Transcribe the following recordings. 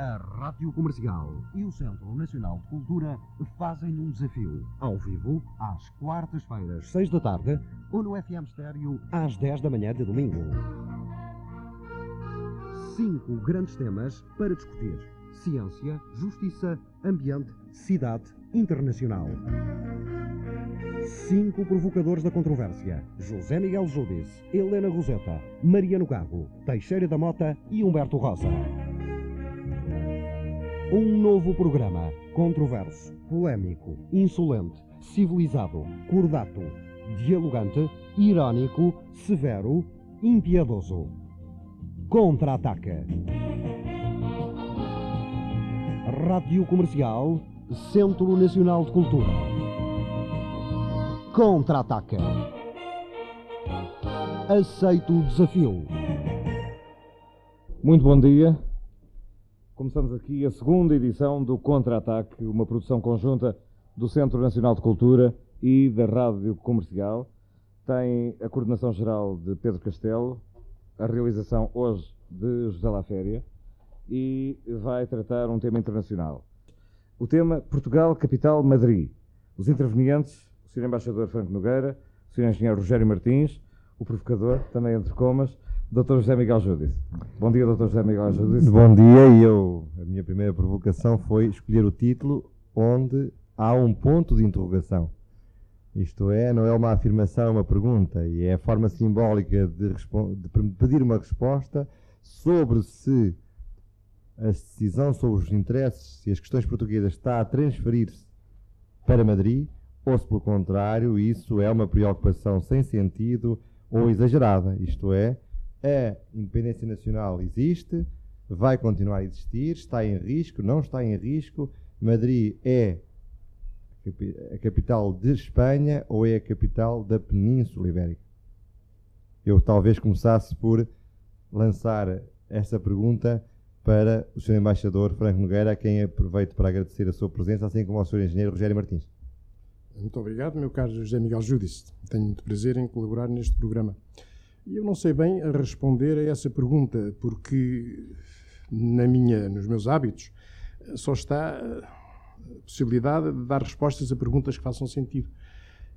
A Rádio Comercial e o Centro Nacional de Cultura fazem um desafio. Ao vivo, às quartas-feiras, seis da tarde, ou no FM Estéreo, às 10 da manhã de domingo. Cinco grandes temas para discutir: ciência, justiça, ambiente, cidade, internacional. Cinco provocadores da controvérsia: José Miguel Judice, Helena Roseta, Mariano Gago, Teixeira da Mota e Humberto Rosa. Um novo programa: controverso, polémico, insolente, civilizado, cordato, dialogante, irónico, severo, impiedoso. Contra-ataca. Rádio Comercial, Centro Nacional de Cultura. Contra-ataca. Aceito o desafio. Muito bom dia. Começamos aqui a segunda edição do Contra-Ataque, uma produção conjunta do Centro Nacional de Cultura e da Rádio Comercial. Tem a coordenação geral de Pedro Castelo, a realização hoje de José Laféria e vai tratar um tema internacional. O tema Portugal, capital, Madrid. Os intervenientes o Sr. Embaixador Franco Nogueira, o Sr. Engenheiro Rogério Martins, o provocador, também entre comas, Dr. José Miguel Judice. Bom dia, Dr. José Miguel Judice. Bom dia, e eu, a minha primeira provocação foi escolher o título onde há um ponto de interrogação. Isto é, não é uma afirmação, é uma pergunta, e é a forma simbólica de, de pedir uma resposta sobre se a decisão sobre os interesses e as questões portuguesas está a transferir-se para Madrid ou se pelo contrário isso é uma preocupação sem sentido ou exagerada. Isto é, a independência nacional existe, vai continuar a existir, está em risco, não está em risco. Madrid é a capital de Espanha ou é a capital da Península Ibérica? Eu talvez começasse por lançar essa pergunta para o Sr. Embaixador Franco Nogueira, a quem aproveito para agradecer a sua presença, assim como ao Sr. Engenheiro Rogério Martins. Muito obrigado, meu caro José Miguel Judice. Tenho muito prazer em colaborar neste programa. Eu não sei bem responder a essa pergunta, porque na minha, nos meus hábitos só está a possibilidade de dar respostas a perguntas que façam sentido.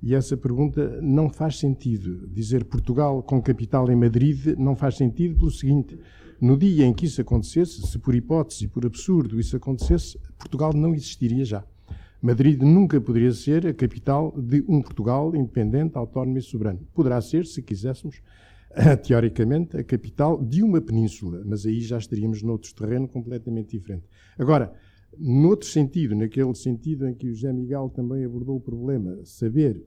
E essa pergunta não faz sentido. Dizer Portugal com capital em Madrid não faz sentido pelo seguinte: no dia em que isso acontecesse, se por hipótese, por absurdo isso acontecesse, Portugal não existiria já. Madrid nunca poderia ser a capital de um Portugal independente, autónomo e soberano. Poderá ser, se quiséssemos, teoricamente, a capital de uma península, mas aí já estaríamos noutro terreno completamente diferente. Agora, noutro sentido, naquele sentido em que o José Miguel também abordou o problema, saber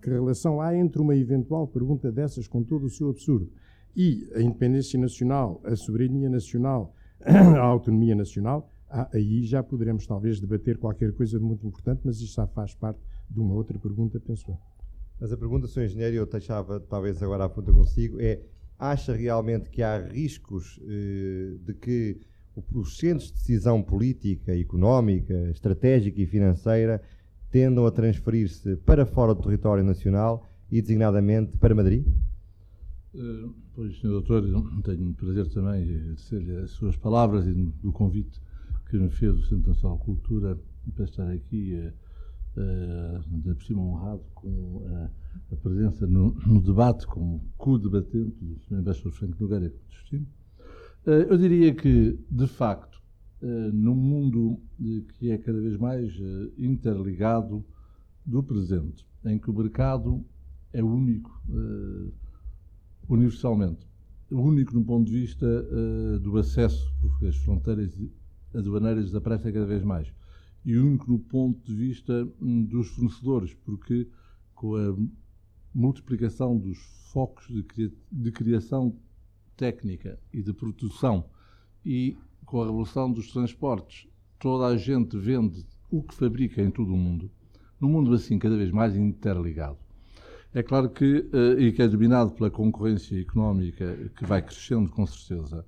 que relação há entre uma eventual pergunta dessas, com todo o seu absurdo, e a independência nacional, a soberania nacional, a autonomia nacional, aí já poderemos talvez debater qualquer coisa de muito importante, mas isto já faz parte de uma outra pergunta, penso eu. Mas a pergunta, Sr. Engenheiro, eu deixava talvez agora a pergunta consigo, é acha realmente que há riscos eh, de que os centros de decisão política, económica, estratégica e financeira tendam a transferir-se para fora do território nacional e designadamente para Madrid? Uh, pois, Sr. Doutor, tenho prazer também em agradecer-lhe as suas palavras e do convite que me fez o Centro Nacional de Cultura para estar aqui, uh, uh, por cima honrado com uh, a presença no, no debate, como co-debatente do Sr. Embaixador Franco Nogueira, que estimo. Uh, eu diria que, de facto, num mundo que é cada vez mais interligado do presente, em que o mercado é único, universalmente, único no ponto de vista do acesso, porque as fronteiras aduaneiras desaparecem cada vez mais. E único no ponto de vista hum, dos fornecedores, porque com a multiplicação dos focos de, de criação técnica e de produção e com a revolução dos transportes, toda a gente vende o que fabrica em todo o mundo, num mundo assim cada vez mais interligado. É claro que, eh, e que é dominado pela concorrência económica que vai crescendo com certeza,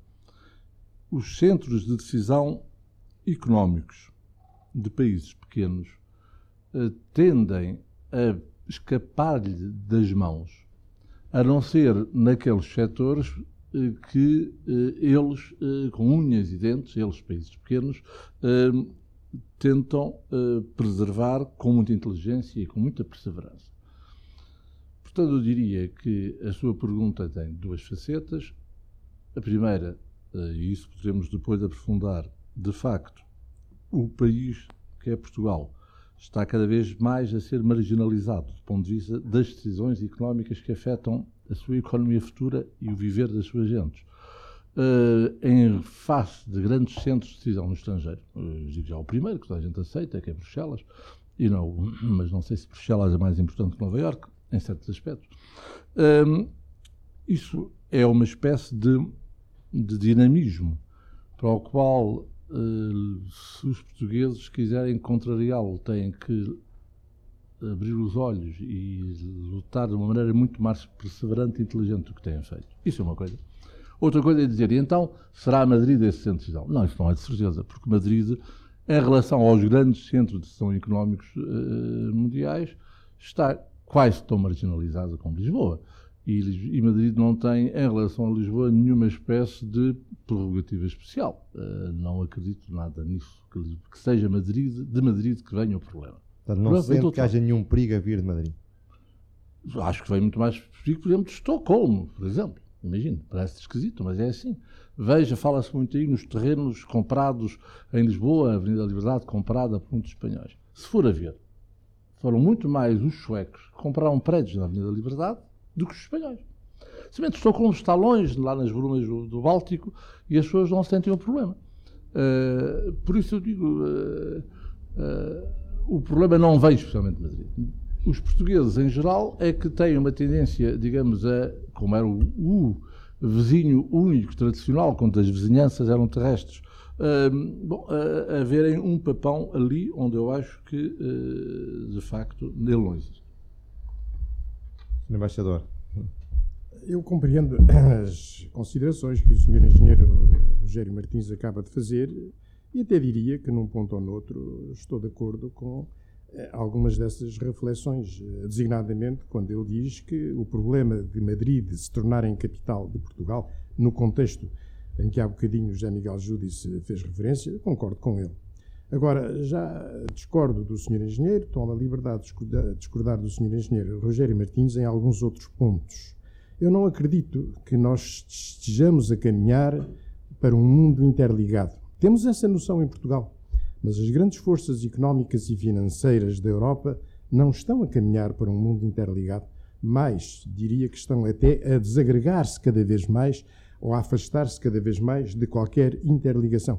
os centros de decisão económicos de países pequenos uh, tendem a escapar-lhe das mãos, a não ser naqueles setores que eles, com unhas e dentes, eles, países pequenos, tentam preservar com muita inteligência e com muita perseverança. Portanto, eu diria que a sua pergunta tem duas facetas. A primeira, e isso podemos depois aprofundar, de facto, o país que é Portugal está cada vez mais a ser marginalizado do ponto de vista das decisões económicas que afetam a sua economia futura e o viver das suas gentes. Uh, em face de grandes centros de decisão no estrangeiro, uh, digo já o primeiro que toda a gente aceita, que é Bruxelas, e não, mas não sei se Bruxelas é mais importante que Nova Iorque, em certos aspectos. Uh, isso é uma espécie de, de dinamismo para o qual eh, se os portugueses quiserem contrariá-lo, têm que abrir os olhos e lutar de uma maneira muito mais perseverante e inteligente do que têm feito. Isso é uma coisa. Outra coisa é dizer, e então, será Madrid esse centro de decisão? Não, isso não é de certeza, porque Madrid, em relação aos grandes centros de decisão económicos uh, mundiais, está quase tão marginalizada como Lisboa. E, Madrid não tem, em relação a Lisboa, nenhuma espécie de prerrogativa especial. Uh, não acredito nada nisso, que, que, seja Madrid, de Madrid que venha o problema. Portanto, não sente que haja nenhum perigo a vir de Madrid? Acho que vem muito mais perigo, por exemplo, de Estocolmo, por exemplo. Imagino, parece esquisito, mas é assim. Veja, fala-se muito aí nos terrenos comprados em Lisboa, a Avenida da Liberdade, comprada por muitos espanhóis. Se for a ver, foram muito mais os suecos que compraram prédios na Avenida da Liberdade do que os espanhóis. Simplesmente Estocolmo está longe, lá nas brumas do, do, Báltico, e as pessoas não sentem o problema. Uh, por isso eu digo, uh, uh, o problema não vem especialmente de Madrid. Os portugueses, em geral, é que têm uma tendência, digamos, a, como era o, o vizinho único tradicional, quando as vizinhanças eram terrestres, bom, a, a, verem um papão ali onde eu acho que, de facto, nele não existe. Embaixador. Eu compreendo as considerações que o Sr. Engenheiro Rogério Martins acaba de fazer e até diria que, num ponto ou noutro, estou de acordo com eh, algumas dessas reflexões, eh, designadamente quando ele diz que o problema de Madrid se tornar em capital de Portugal, no contexto em que há bocadinho José Miguel Júdice fez referência, concordo com ele. Agora, já discordo do Sr. Engenheiro, tomo a liberdade de discordar do Sr. Engenheiro Rogério Martins em alguns outros pontos. Eu não acredito que nós estejamos a caminhar para um mundo interligado. Temos essa noção em Portugal, mas as grandes forças económicas e financeiras da Europa não estão a caminhar para um mundo interligado, mas diria que estão até a desagregar-se cada vez mais ou a afastar-se cada vez mais de qualquer interligação.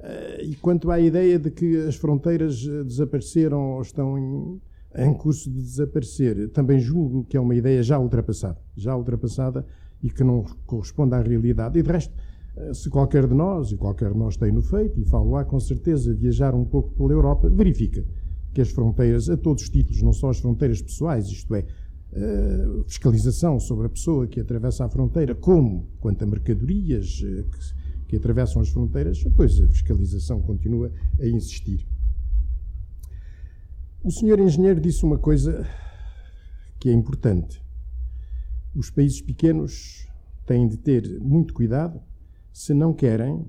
Eh, e quanto à ideia de que as fronteiras eh, desapareceram ou estão em, em curso de desaparecer, também julgo que é uma ideia já ultrapassada, já ultrapassada e que não corresponde à realidade. E de resto, eh, se qualquer de nós, e qualquer de nós tem no feito, e falo lá com certeza, viajar um pouco pela Europa, verifica que as fronteiras, a todos os títulos, não só as fronteiras pessoais, isto é, fiscalização sobre a pessoa que atravessa a fronteira, como quanto a mercadorias que que atravessam as fronteiras, pois a fiscalização continua a insistir. O senhor engenheiro disse uma coisa que é importante. Os países pequenos têm de ter muito cuidado se não querem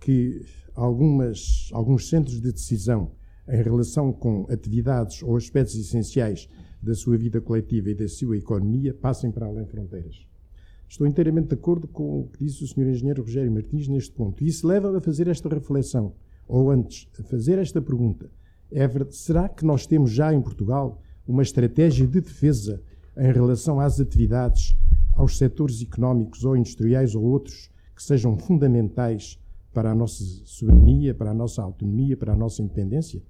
que algumas, alguns centros de decisão em relação com atividades ou aspectos essenciais da sua vida coletiva e da sua economia passem para além fronteiras. Estou inteiramente de acordo com o que disse o Sr. Engenheiro Rogério Martins neste ponto. E isso leva a fazer esta reflexão, ou antes, a fazer esta pergunta. É será que nós temos já em Portugal uma estratégia de defesa em relação às atividades, aos setores económicos ou industriais ou outros que sejam fundamentais para a nossa soberania, para a nossa autonomia, para a nossa independência?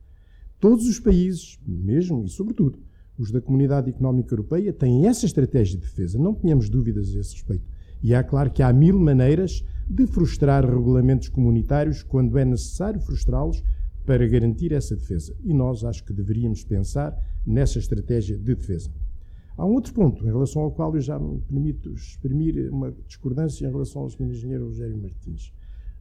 Todos os países, mesmo e sobretudo, os da Comunidade Económica Europeia têm essa estratégia de defesa, não tenhamos dúvidas a esse respeito. E é claro que há mil maneiras de frustrar regulamentos comunitários quando é necessário frustrá-los para garantir essa defesa. E nós acho que deveríamos pensar nessa estratégia de defesa. Há um outro ponto em relação ao qual eu já me permito exprimir uma discordância em relação ao Sr. Engenheiro Rogério Martins.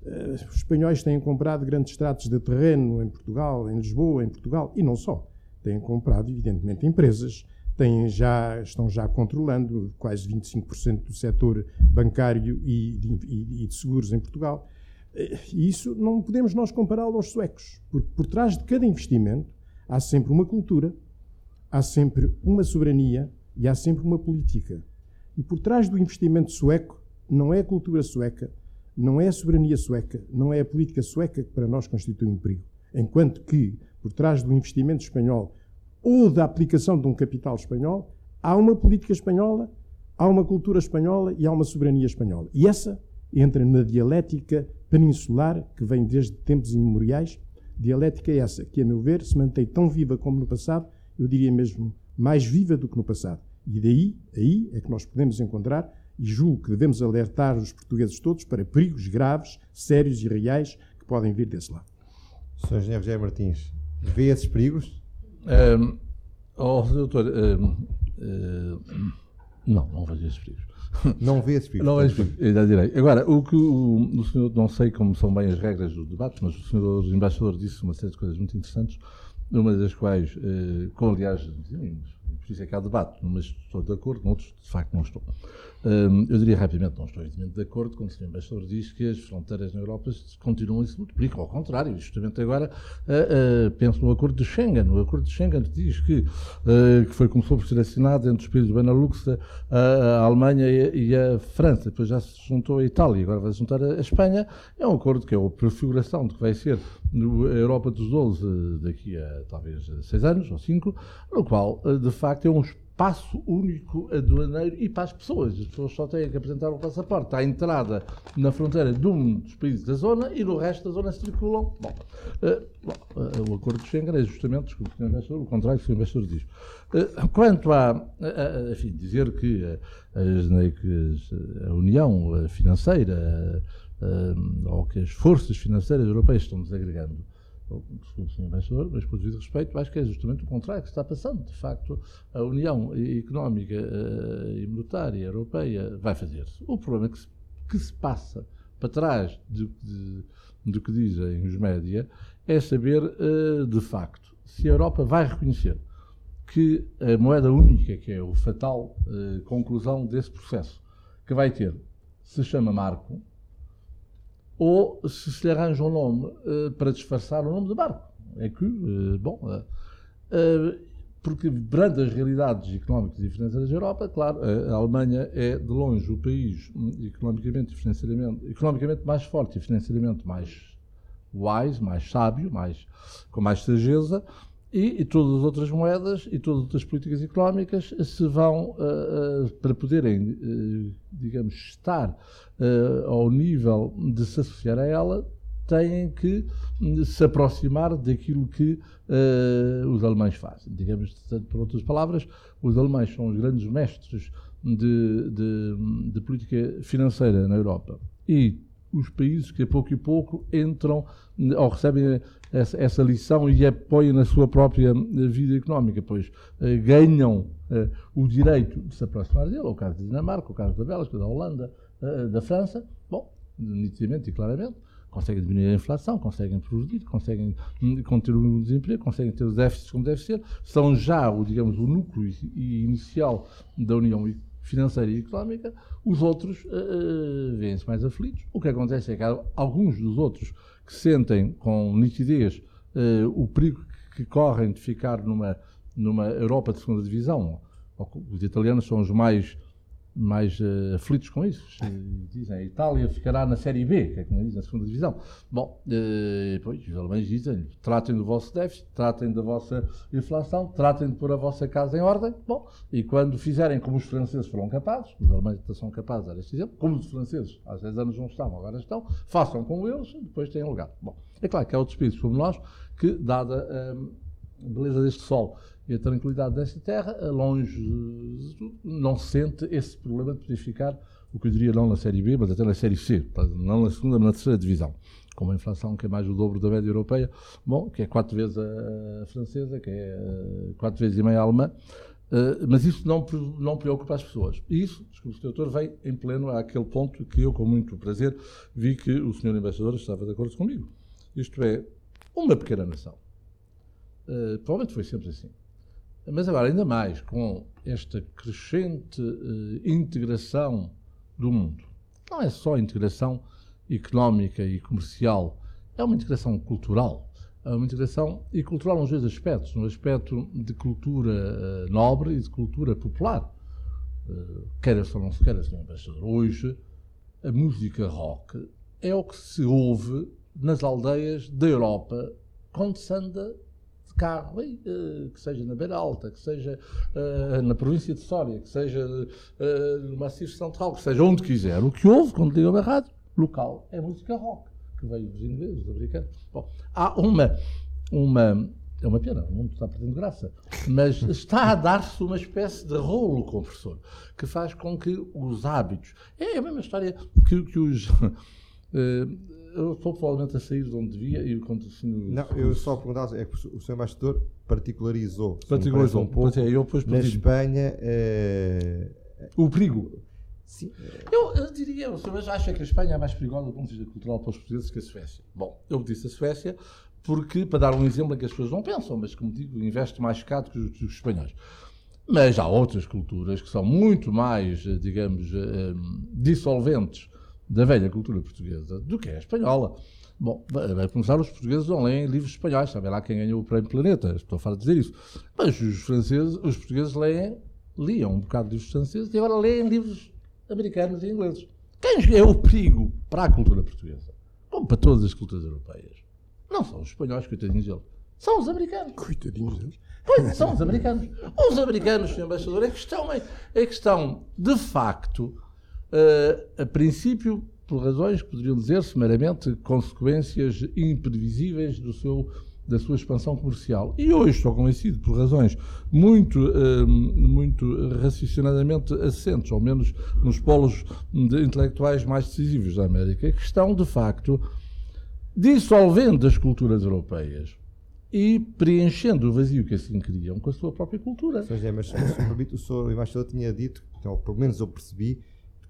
Uh, os espanhóis têm comprado grandes tratos de terreno em Portugal, em Lisboa, em Portugal, e não só têm comprado, evidentemente, empresas, têm já, estão já controlando quase 25% do setor bancário e de, e de, seguros em Portugal. E isso não podemos nós compará-lo aos suecos, porque por trás de cada investimento há sempre uma cultura, há sempre uma soberania e há sempre uma política. E por trás do investimento sueco não é a cultura sueca, não é a soberania sueca, não é a política sueca que para nós constitui um perigo. Enquanto que por trás do investimento espanhol ou da aplicação de um capital espanhol, há uma política espanhola, há uma cultura espanhola e há uma soberania espanhola. E essa entra na dialética peninsular que vem desde tempos imemoriais. Dialética é essa que, a meu ver, se mantém tão viva como no passado, eu diria mesmo mais viva do que no passado. E daí, aí é que nós podemos encontrar, e julgo que devemos alertar os portugueses todos para perigos graves, sérios e reais que podem vir desse lado. Sr. Engenheiro José Martins, vê esses perigos? Um, oh, doutor, um, não, não vejo esses perigos. Não vê esses perigos? Não vejo perigos, ainda direi. Agora, o que o, o senhor, não sei como são bem as regras do debate, mas o senhor embaixador disse uma série de coisas muito interessantes, uma das quais, eh, com aliás, por isso é que há debate, mas estou de acordo, com outros de facto não estou. Um, eu diria rapidamente, não estou evidentemente de acordo quando o Sr. Embaixador diz que as fronteiras na Europa continuam a se multiplicam. Ao contrário, justamente agora uh, uh, penso no Acordo de Schengen. O Acordo de Schengen diz que, uh, que foi, começou por ser assinado entre os países do Benelux, a, Alemanha e, e, a França, depois já se juntou a Itália, agora vai se juntar a, Espanha. É um acordo que é a prefiguração de que vai ser a Europa dos 12 daqui a talvez seis anos ou cinco, no qual, de facto, é um passo único aduaneiro e para as pessoas. As pessoas só têm que apresentar o passaporte à entrada na fronteira de um dos países da zona e no resto da zona circulam. Bom, uh, bom uh, o acordo de Schengen é justamente o, que o, o contrário que o investor diz. Uh, quanto a, enfim, dizer que a, a União financeira ou que as forças financeiras europeias estão desagregando segundo o. Embaixador, mas com devido respeito, acho que é justamente o contrário que está passando. De facto, a União Económica uh, e Monetária Europeia vai fazer-se. O problema que se, que se passa para trás de, de, do que dizem os média é saber, uh, de facto, se a Europa vai reconhecer que a moeda única, que é o fatal uh, conclusão desse processo, que vai ter, se chama marco, ou se se lhe arranja um nome uh, para disfarçar o nome do barco. É que, uh, bom, uh, porque perante as realidades económicas e financeiras da Europa, claro, a Alemanha é de longe o país hum, economicamente financeiramente, economicamente mais forte e financeiramente mais wise, mais sábio, mais, com mais sageza, e, e, todas as outras moedas e todas as outras políticas económicas se vão, uh, uh, para poderem, uh, digamos, estar ao nível de se associar a ela, têm que hum, se aproximar daquilo que os alemães fazem. Digamos, por outras palavras, os alemães são os grandes mestres de, de, de política financeira na Europa. E os países que a pouco e pouco entram ou recebem essa, essa lição e apoiam na sua própria eh, vida económica, pois eh, ganham eh, o direito de se aproximar dele, o caso da Dinamarca, o caso da Bélgica, da Holanda, da França, bom, nitidamente e claramente, conseguem diminuir a inflação, conseguem progredir, conseguem hum, conter o desemprego, conseguem ter os déficits como deve ser, são já, o, digamos, o núcleo inicial da União financeira e económica, os outros uh, vêem-se mais aflitos. O que acontece é que alguns dos outros que sentem com nitidez uh, o perigo que correm de ficar numa, numa Europa de segunda divisão. Os italianos são os mais mais uh, aflitos com isso. Dizem, a Itália ficará na Série B, que é como diz, na segunda divisão. Bom, uh, pois, os alemães dizem, tratem do vosso déficit, tratem da vossa inflação, tratem de pôr a vossa casa em ordem. Bom, e quando fizerem como os franceses foram capazes, os alemães são capazes, era este exemplo, como os franceses há 10 anos não estavam, agora estão, façam com eles, depois têm lugar. Bom, é claro que há outros países como nós, que, dada a beleza deste sol e a tranquilidade desta terra, longe não se sente esse problema de poder ficar, o que eu diria não na Série B, mas até na Série C, não na segunda, mas na terceira divisão, com uma inflação que é mais o dobro da média europeia, bom, que é quatro vezes a francesa, que é eh, quatro vezes e meia a alemã, Uh, mas isso não, não preocupa as pessoas. E isso, desculpe, o doutor, vem em pleno àquele ponto que eu, com muito prazer, vi que o senhor embaixador estava de acordo comigo. Isto é, uma pequena nação. Uh, provavelmente foi sempre assim Mas agora, ainda mais, com esta crescente uh, integração do mundo. Não é só integração económica e comercial, é uma integração cultural. É uma integração e cultural nos dois aspectos, no aspecto de cultura uh, nobre e de cultura popular. Queira-se ou não se queira, Sr. Embaixador, hoje a música rock é o que se ouve nas aldeias da Europa quando se anda carro, uh, que seja na Beira Alta, que seja uh, na província de Soria, que seja uh, no Maciço Central, que seja onde quiser. O que ouve quando liga a rádio local é música rock, que veio dos ingleses, dos americanos. Bom, há uma, uma é uma pena, o mundo está perdendo graça. Mas está a dar-se uma espécie de rolo compressor que faz com que os hábitos. É a mesma história que, que os. Eu estou provavelmente a sair de onde devia e o conteúdo. Não, eu só perguntava, é que o Sr. Embaixador particularizou. Particularizou um pouco. É, eu depois na Espanha. É... O perigo. Sim. Eu, eu diria, o senhor acha que a Espanha é mais perigosa do ponto de vista cultural para os portugueses que a Suécia. Bom, eu disse a Suécia porque, para dar um exemplo em que as pessoas não pensam, mas como digo, investe mais caro que os, os espanhóis. Mas há outras culturas que são muito mais, digamos, eh, dissolventes da velha cultura portuguesa do que é a espanhola. Bom, vai começar, os portugueses não leem livros espanhóis, sabe lá quem ganhou o Prémio Planeta, estou a falar de dizer isso. Mas os franceses, os portugueses leem, liam um bocado de livros franceses e agora leem livros americanos e ingleses. Quem é o perigo para a cultura portuguesa? Como para todas as culturas europeias. Não são os espanhóis, coitadinhos deles. São os americanos. Coitadinhos deles. Pois, são os americanos. Os americanos, Sr. Embaixador, é que estão, é que estão de facto, uh, a princípio, por razões que poderiam dizer-se meramente consequências imprevisíveis do seu, da sua expansão comercial. E hoje estou convencido, por razões muito, uh, muito raciocinadamente assentes, ao menos nos polos intelectuais mais decisivos da América, que estão, de facto, dissolvendo as culturas europeias e preenchendo o vazio que assim criam com a sua própria cultura. Sr. José, mas se me permite, o Sr. Embaixador tinha dito, então, pelo menos eu percebi,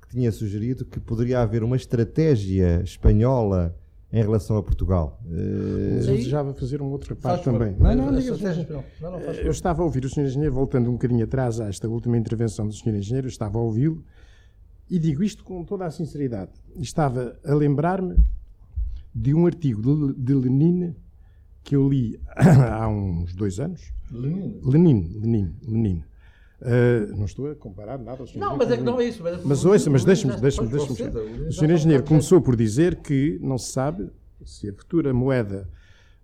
que tinha sugerido que poderia haver uma estratégia espanhola em relação a Portugal. Mas eu desejava fazer um outro parte também. Não, não, não, não, eu estava a ouvir o Sr. Engenheiro, voltando um bocadinho atrás a esta última intervenção do Sr. Engenheiro, eu estava a ouvi-lo e digo isto com toda a sinceridade. Estava a lembrar-me de um artigo de, de Lenin que eu li há uns dois anos. Lenin? Lenin, Lenin, Lenin. Uh, não estou a comparar nada ao Sr. Não, mas é que não é isso. Mas, mas ouça, mas deixe-me. Deixe deixe o Sr. Engenheiro começou por dizer que não se sabe se a futura moeda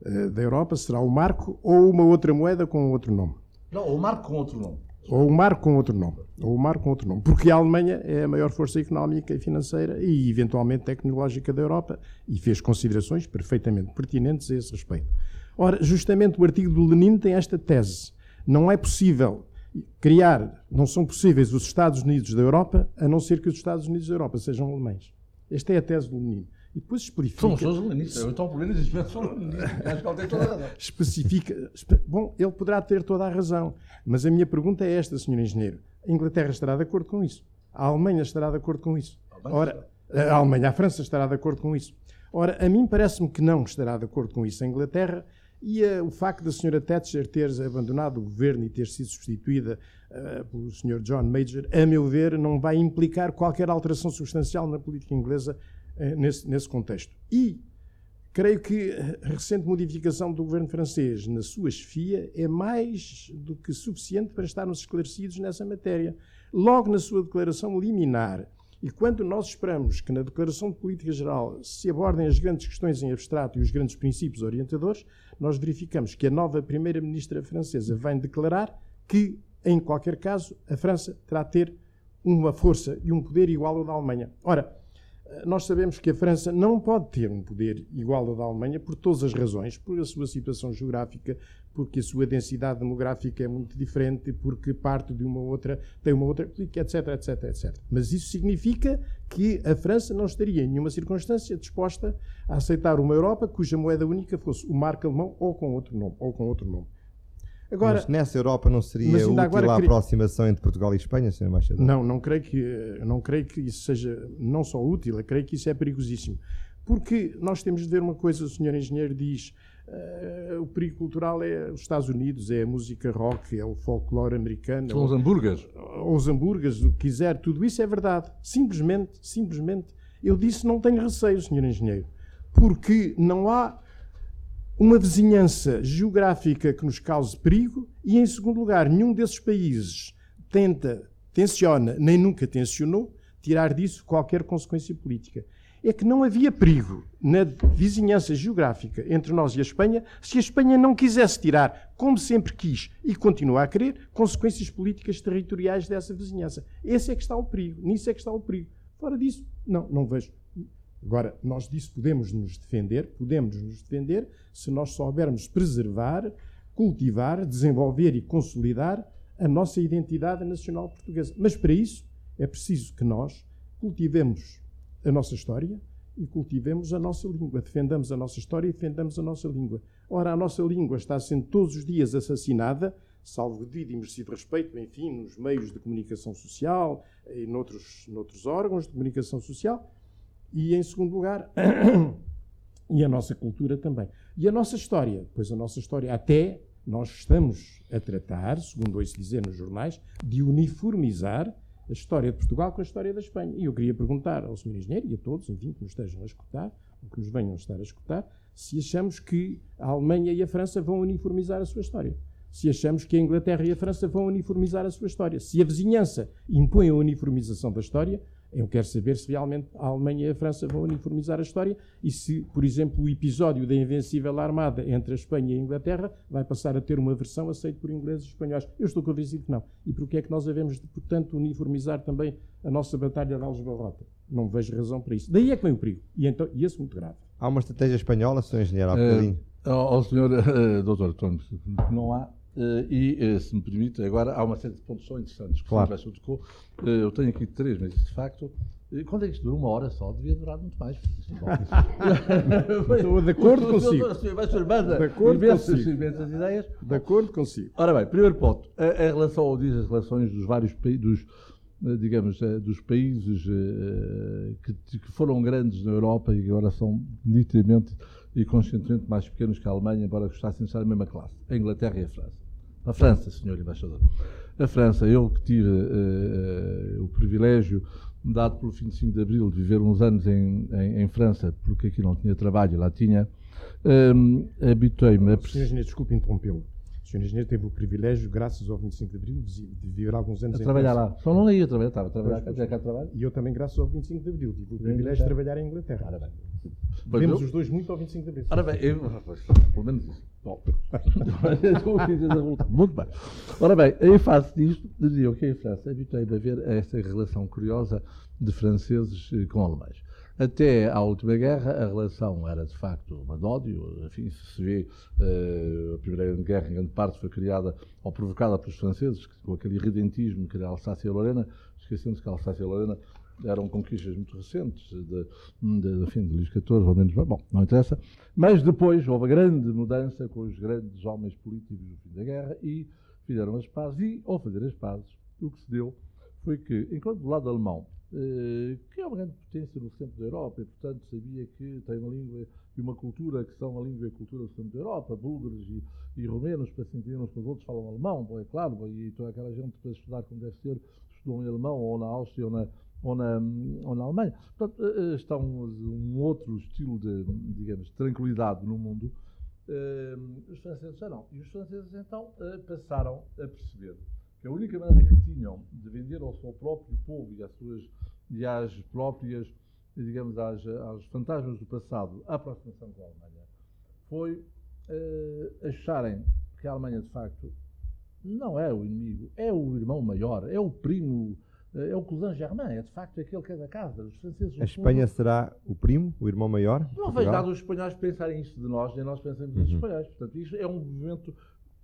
uh, da Europa será o marco ou uma outra moeda com outro nome. Não, o marco com outro nome. Ou o marco com outro nome. Ou o marco com outro nome. Porque a Alemanha é a maior força económica e financeira e, eventualmente, tecnológica da Europa e fez considerações perfeitamente pertinentes a esse respeito. Ora, justamente o artigo do Lenin tem esta tese. Não é possível criar, não são possíveis os Estados Unidos da Europa, a não ser que os Estados Unidos da Europa sejam alemães. Esta é a tese do Lenin. E depois explica. São os leninistas. Eu estou por leninistas, são leninistas. Acho que ele tem toda a razão. Especifica. Bom, ele poderá ter toda a razão. Mas a minha pergunta é esta, Sr. Engenheiro. A Inglaterra estará de acordo com isso. A Alemanha estará de acordo com isso. Ora, a Alemanha, a França estará de acordo com isso. Ora, a mim parece-me que não estará de acordo com isso a Inglaterra e uh, o facto da Sra. Thatcher ter abandonado o governo e ter sido substituída uh, pelo Sr. John Major, a meu ver, não vai implicar qualquer alteração substancial na política inglesa uh, nesse, nesse contexto. E creio que a recente modificação do governo francês na sua chefia é mais do que suficiente para estarmos esclarecidos nessa matéria. Logo na sua declaração liminar, e quando nós esperamos que na Declaração de Política Geral se abordem as grandes questões em abstrato e os grandes princípios orientadores, nós verificamos que a nova Primeira-Ministra francesa vem declarar que, em qualquer caso, a França terá de ter uma força e um poder igual ao da Alemanha. Ora, nós sabemos que a França não pode ter um poder igual ao da Alemanha por todas as razões, por a sua situação geográfica, porque a sua densidade demográfica é muito diferente, porque parte de uma outra, tem uma outra política, etc, etc, etc. Mas isso significa que a França não estaria em nenhuma circunstância disposta a aceitar uma Europa cuja moeda única fosse o marco alemão ou com outro nome, ou com outro nome. Agora, mas nessa Europa não seria útil agora, a aproximação entre Portugal e Espanha, Sr. Embaixador? Não, não creio, que, não creio que isso seja não só útil, eu creio que isso é perigosíssimo. Porque nós temos de ver uma coisa, o senhor engenheiro diz, uh, o perigo cultural é os Estados Unidos, é a música rock, é o folclore americano. São os hambúrgueres. Ou os hambúrgueres, o que quiser, tudo isso é verdade. Simplesmente, simplesmente, eu disse não tenho receio, senhor engenheiro, porque não há uma vizinhança geográfica que nos cause perigo e, em segundo lugar, nenhum desses países tenta, tenciona, nem nunca tencionou, tirar disso qualquer consequência política. É que não havia perigo na vizinhança geográfica entre nós e a Espanha se a Espanha não quisesse tirar, como sempre quis e continua a querer, consequências políticas territoriais dessa vizinhança. Esse é que está o perigo, nisso é que está o perigo. Fora disso, não, não vejo Agora, nós disso podemos nos defender, podemos nos defender se nós soubermos preservar, cultivar, desenvolver e consolidar a nossa identidade nacional portuguesa. Mas para isso é preciso que nós cultivemos a nossa história e cultivemos a nossa língua, defendamos a nossa história e defendamos a nossa língua. Ora, a nossa língua está sendo todos os dias assassinada, salvo devido e merecido respeito, enfim, nos meios de comunicação social e noutros, noutros órgãos de comunicação social, e, em segundo lugar, e a nossa cultura também. E a nossa história, pois a nossa história, até nós estamos a tratar, segundo ouço dizer nos jornais, de uniformizar a história de Portugal com a história da Espanha. E eu queria perguntar ao Sr. Engenheiro e a todos, enfim, que nos estejam a escutar, ou que nos venham a estar a escutar, se achamos que a Alemanha e a França vão uniformizar a sua história. Se achamos que a Inglaterra e a França vão uniformizar a sua história. Se a vizinhança impõe a uniformização da história, eu quero saber se realmente a Alemanha e a França vão uniformizar a história e se, por exemplo, o episódio da invencível armada entre a Espanha e a Inglaterra vai passar a ter uma versão aceita por ingleses e espanhóis. Eu estou convencido que não. E por que é que nós devemos, portanto, uniformizar também a nossa batalha de Alves-Barrota? Não vejo razão para isso. Daí é que vem o perigo. E, então, e esse é muito grave. Há uma estratégia espanhola, Sr. Engenheiro, há bocadinho. Uh, ao senhor uh, doutor António, não há e, uh, se me permite, agora há uma série de pontos só interessantes que claro. o tocou. Uh, eu tenho aqui três, mas de facto, quando é que isto dura? Uma hora só? Devia durar muito mais. Estou de acordo consigo. Vai ser banda, de acordo consigo. ideias. De acordo consigo. Ora bem, primeiro ponto. A relação, ou diz as relações dos vários países, digamos, dos países que, que foram grandes na Europa e agora são nitidamente e conscientemente mais pequenos que a Alemanha, embora gostassem de estar na mesma classe. A Inglaterra e a França. A França, senhor embaixador. A França, eu que tive uh, o privilégio, dado pelo 25 de Abril, de viver uns anos em, em, em França, porque aqui não tinha trabalho, lá tinha, um, habituei-me a... Senhor Engenheiro, desculpe interrompê-lo. O senhor engenheiro teve o privilégio, graças ao 25 de Abril, de viver alguns anos a em trabalhar lá. Só não ia trabalhar, estava a trabalhar, pois, pois. cá trabalho. E eu também, graças ao 25 de Abril, tive o privilégio de trabalhar em Inglaterra. Bem. Vemos os dois muito ao 25 de Abril. Ora bem, eu, pelo menos isso. Bom, muito bem. Ora bem, em face disto, diria o que é a França? Habituei-me a ver esta relação curiosa de franceses eh, com alemães. Até à última guerra, a relação era de facto uma de ódio. Enfim, se vê, uh, a Primeira Guerra, em grande parte, foi criada ou provocada pelos franceses, com aquele irredentismo que era a Alsácia e a Lorena, esquecendo-se que a Alsácia e a Lorena eram conquistas muito recentes, de, fim de Luís XIV, ou menos, bom, não interessa. Mas depois houve a grande mudança com os grandes homens políticos do fim da guerra e fizeram as pazes. E, ao fazer as pazes, o que se deu foi que, enquanto do lado alemão eh, que é uma grande potência no centro da Europa e, portanto, sabia que tem uma língua e uma cultura que são a língua e a cultura do centro da Europa, búlgaros e, e romenos, para se entender uns com os outros, falam alemão, bom, é claro, e toda aquela gente para estudar como deve ser, estudou em alemão, ou na Áustria, ou na, ou na, ou na Alemanha. Portanto, eh, eh, está um, um, outro estilo de, digamos, tranquilidade no mundo. os franceses não. E os franceses, então, passaram a perceber que a única maneira que tinham de vender ao seu próprio povo e às suas e às próprias, digamos, às, aos fantasmas do passado, a aproximação com a Alemanha, foi uh, acharem que a Alemanha, de facto, não é o inimigo, é o irmão maior, é o primo, eh, é o cousin germain, é de facto aquele que é da casa. Os franceses, a Espanha será o primo, o irmão maior? Não vejo nada os espanhóis pensarem isso de nós, nem nós pensamos uhum. nos espanhóis. Portanto, isto é um movimento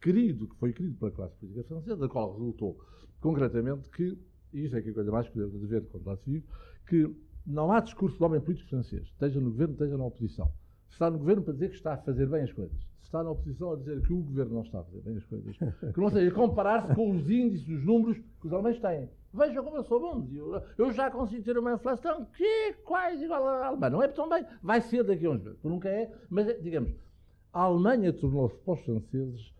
querido, que foi querido pela classe política francesa, da qual resultou concretamente que, e isso é que é a coisa mais curiosa de ver quando lá se vive, que não há discurso do homem político francês, esteja no governo, esteja na oposição. Está no governo para dizer que está a fazer bem as coisas. Se está na oposição a dizer que o governo não está a fazer bem as coisas, que não seja comparar-se com os índices, os números que os alemães têm. Vejam como eu sou bom. Eu, eu já consigo ter uma inflação que é quase igual à alemã. Não é tão bem. Vai ser daqui a uns meses. Nunca é. Mas, é, digamos, a Alemanha tornou-se para os franceses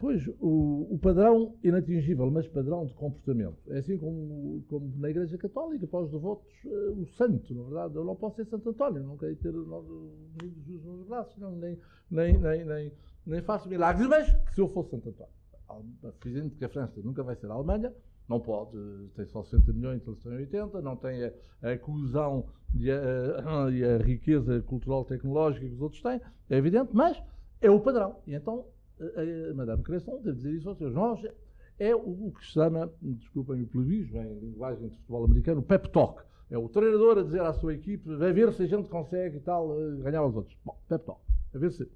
Pois, o, o, padrão inatingível, mas padrão de comportamento. É assim como, como na Igreja Católica, para os devotos, uh, o santo, na verdade. Eu não posso ser Santo António, não quero ter Jesus nos braços, não, nem, nem, nem, nem, nem faço milagres, mas se eu fosse Santo António, dizendo que a França nunca vai ser a Alemanha, não pode, tem só 60 milhões, eles têm 80, não tem a, a coesão e a, a, a riqueza cultural tecnológica que os outros têm, é evidente, mas é o padrão. E então a, a Madame Cresson deve dizer isso aos seus nós é o, que se chama, desculpem o plebismo, em linguagem de futebol americano, o pep talk. É o treinador a dizer à sua equipe, vai ver se a gente consegue e tal, eh, ganhar os outros. Bom, pep talk. A ver se...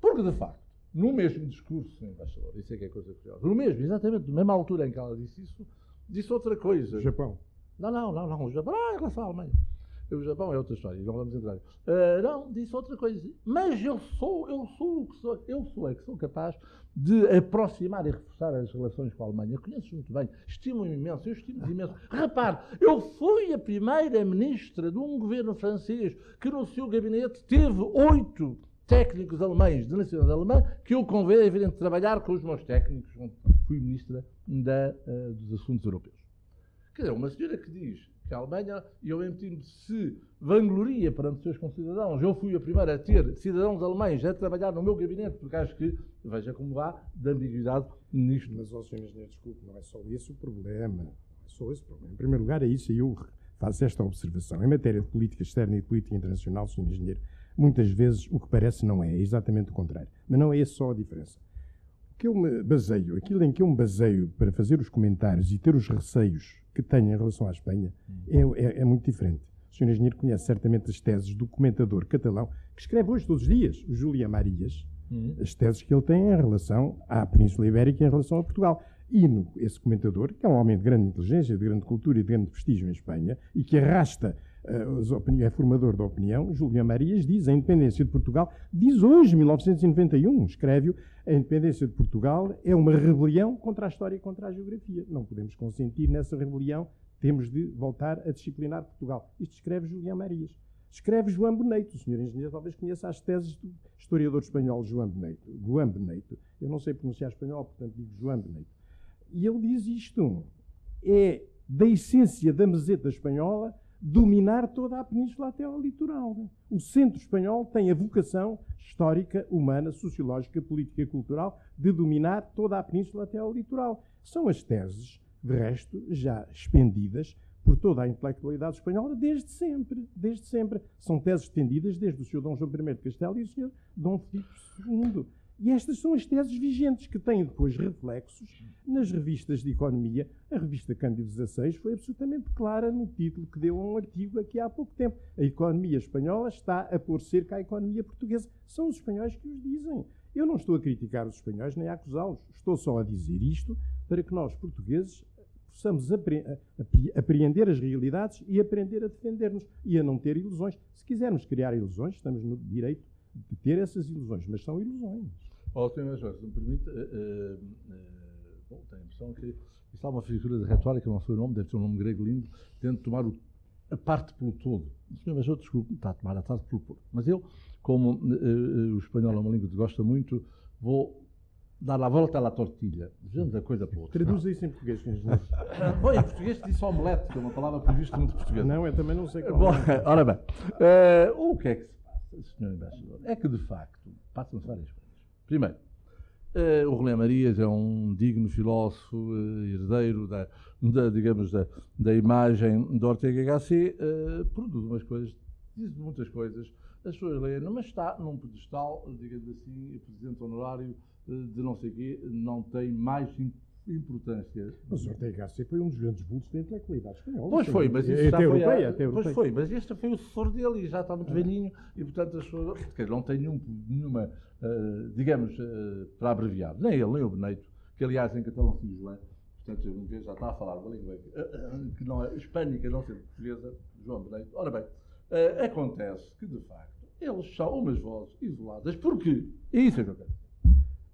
Porque, de facto, no mesmo discurso, embaixador, isso é que é coisa curiosa, no mesmo, exatamente, na mesma altura em que ela disse isso, disse outra coisa. O Japão. Não, não, não, não, o Japão, ah, em relação à Alemanha. O Japão é outra história, não vamos entrar. Uh, não, disse outra coisa. Mas eu sou, eu sou o que sou, eu sou é que sou capaz de aproximar e reforçar as relações com a Alemanha. Conheço muito bem, estimo-me imenso, eu estimo imenso. Repare, eu fui a primeira ministra de um governo francês que no seu gabinete teve oito técnicos alemães de nacionalidade alemã que eu convidei virem trabalhar com os meus técnicos. Fui ministra da, uh, dos assuntos europeus. Quer dizer, uma senhora que diz que a Alemanha, e eu entiendo se vangloria perante os seus concidadãos. Eu fui a primeira a ter cidadãos alemães a trabalhar no meu gabinete, porque acho que, veja como vá, de ambiguidade nisto. Mas, ó, Sr. Engenheiro, desculpe, não é só esse o problema. Não é só esse o problema. Em primeiro lugar, é isso, e eu faço esta observação. Em matéria de política externa e de política internacional, Sr. Engenheiro, muitas vezes o que parece não é, é exatamente o contrário. Mas não é só a diferença. Que eu me baseio, aquilo em que eu me baseio para fazer os comentários e ter os receios que tenho em relação à Espanha é, é, é muito diferente. O Sr. Engenheiro conhece certamente as teses do comentador catalão, que escreve hoje todos os dias, o Julián Marias, uhum. as teses que ele tem em relação à Península Ibérica e em relação a Portugal. E no, esse comentador, que é um homem de grande inteligência, de grande cultura e de grande prestígio em Espanha, e que arrasta uh, é formador da opinião, Julián Marias diz a independência de Portugal, diz hoje, 1991, escreve-o, a independência de Portugal é uma rebelião contra a história e contra a geografia. Não podemos consentir nessa rebelião, temos de voltar a disciplinar Portugal. Isto escreve Julián Marias. Escreve João Beneito, o senhor engenheiro talvez conheça as teses do historiador espanhol João Beneito. João Beneito. Eu não sei pronunciar espanhol, portanto digo João Beneito. E ele diz isto: é da essência da meseta espanhola dominar toda a península até ao litoral. O centro espanhol tem a vocação histórica, humana, sociológica, política e cultural de dominar toda a península até ao litoral. São as teses, de resto, já expendidas por toda a intelectualidade espanhola desde sempre, desde sempre. São teses estendidas desde o Sr. Dom João I de Castelo e o Sr. Dom Filipe II. E estas são as teses vigentes que têm depois reflexos nas revistas de economia. A revista Cândido XVI foi absolutamente clara no título que deu a um artigo aqui há pouco tempo. A economia espanhola está a pôr cerca à economia portuguesa. São os espanhóis que os dizem. Eu não estou a criticar os espanhóis nem a acusá-los. Estou só a dizer isto para que nós, portugueses, possamos apre apreender as realidades e aprender a defender-nos e a não ter ilusões. Se quisermos criar ilusões, estamos no direito de ter essas ilusões, mas são ilusões. Ó, Sr. Major, se me permite, uh, uh, bom, tenho a impressão que isso há uma figura de retórica, não sei o nome, deve ter um nome grego lindo, tendo de tomar o, a parte pelo todo. O Sr. Major, desculpe, está a tomar a parte pelo todo. Mas eu, como uh, o espanhol é uma língua que gosta muito, vou dar a volta à tortilha. Vejamos a coisa para outra. Traduz isso em português, Sr. Bom, em português disse omelete, que é uma palavra prevista muito portuguesa. Não, eu também não sei qual. Bom, ora bem, o que é que se passa, Sr. Embaixador? É que, de facto, passam-se várias coisas. Primeiro, uh, o Rolê Marias é um digno filósofo, uh, herdeiro da, da, digamos, da, da imagem do Ortega HC, uh, produz umas coisas, diz muitas coisas, as pessoas leem, mas está num pedestal, digamos assim, presidente honorário de não sei quê, não tem mais importância. Mas o Ortega Gasset foi um dos grandes bultos da intelectualidade espanhola. Pois foi, mas isso já europeia, a, Pois foi, mas este foi o sucessor dele e já está muito velhinho e, portanto, as pessoas não tem nenhum, nenhuma, uh, digamos, uh, para abreviar. Nem ele, nem o Beneito, que aliás em catalão se diz portanto, um já está a falar uma língua uh, que não é hispânica, não ser portuguesa, João Beneito. Ora bem, acontece que, de facto, eles são umas vozes isoladas. Porquê? É isso que eu quero dizer.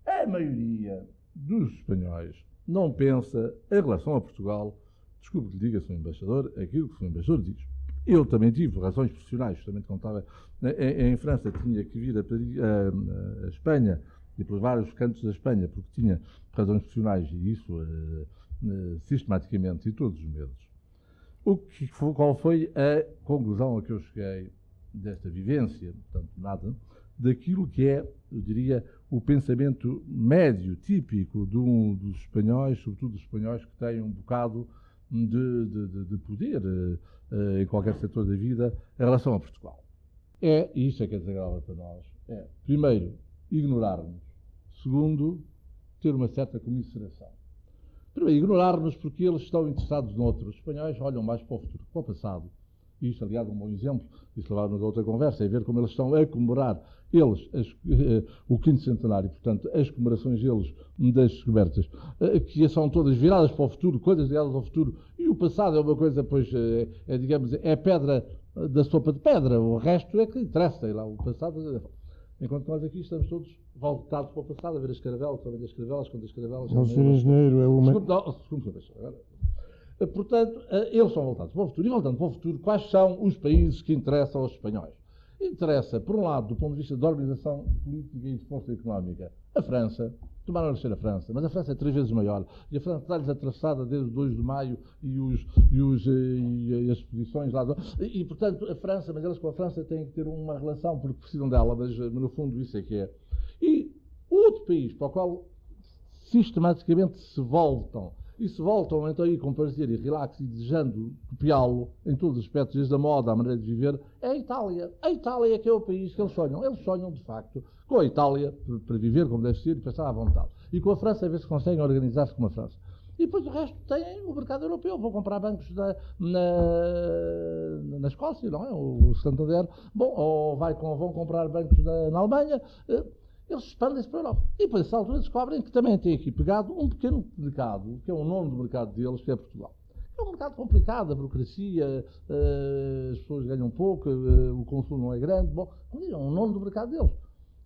A maioria dos espanhóis não pensa em relação a Portugal, desculpe que lhe diga, Sr. Embaixador, aquilo que o Sr. Embaixador diz. Eu também tive razões profissionais, justamente quando estava em, em França, tinha que vir a, a, a, Espanha e pelos vários cantos da Espanha, porque tinha razões profissionais e isso uh, uh, sistematicamente e todos os meses. O que, qual foi a conclusão a que eu cheguei desta vivência, portanto, nada, daquilo que é, eu diria, o pensamento médio, típico de um, dos espanhóis, sobretudo dos espanhóis que têm um bocado de, de, de poder uh, em qualquer setor da vida em relação a Portugal. É, e isto é que é desagradável para nós, é, primeiro, ignorar-nos. Segundo, ter uma certa comisseração. Primeiro, ignorar-nos porque eles estão interessados noutros. Os espanhóis olham mais para o futuro que para o passado. E isto, aliás, é um bom exemplo, isso levava-nos a outra conversa, é ver como eles estão a comemorar, eles, as, uh, o quinto centenário, portanto, as comemorações deles das descobertas, uh, que são todas viradas para o futuro, coisas ligadas ao futuro, e o passado é uma coisa, pois, uh, é, digamos, é pedra da sopa de pedra, o resto é que interessa, sei lá, o passado. Enquanto nós aqui estamos todos voltados para o passado, a ver as caravelas, a ver as caravelas, quando as caravelas. Não, Sr. Engenheiro, é uma. Desculpe, não, desculpe, agora. Eh, portanto, eh, eles são voltados para o futuro. E voltando para o futuro, quais são os países que interessam aos espanhóis? Interessa, por um lado, do ponto de vista da organização política e de força económica, a França, tomaram a ser a França, mas a França é três vezes maior. E a França está-lhes atravessada desde 2 de maio e, os, e, os, eh, e as posições lá. Do... E, portanto, a França, mas elas com a França têm que ter uma relação porque precisam dela, mas no fundo isso é que é. E outro país para o qual sistematicamente se voltam e se voltam então aí com prazer e relax e desejando copiá-lo em todos os aspectos, desde a moda à maneira de viver, é a Itália. A Itália é que é o país que eles sonham. Eles sonham, de facto, com a Itália para viver como deve ser e pensar à vontade. E com a França, a ver se conseguem organizar-se como a França. E depois o resto tem o mercado europeu. Vão comprar bancos na, na, na Escócia, não é? O Santander. Bom, ou vai com, vão comprar bancos na, na Alemanha. Eh, eles expandem-se para a Europa. E depois, nessa altura, descobrem que também tem aqui pegado um pequeno mercado, que é o nome do mercado deles, que é Portugal. É um mercado complicado, a burocracia, uh, as pessoas ganham pouco, uh, o consumo não é grande. Bom, é um nome do mercado deles.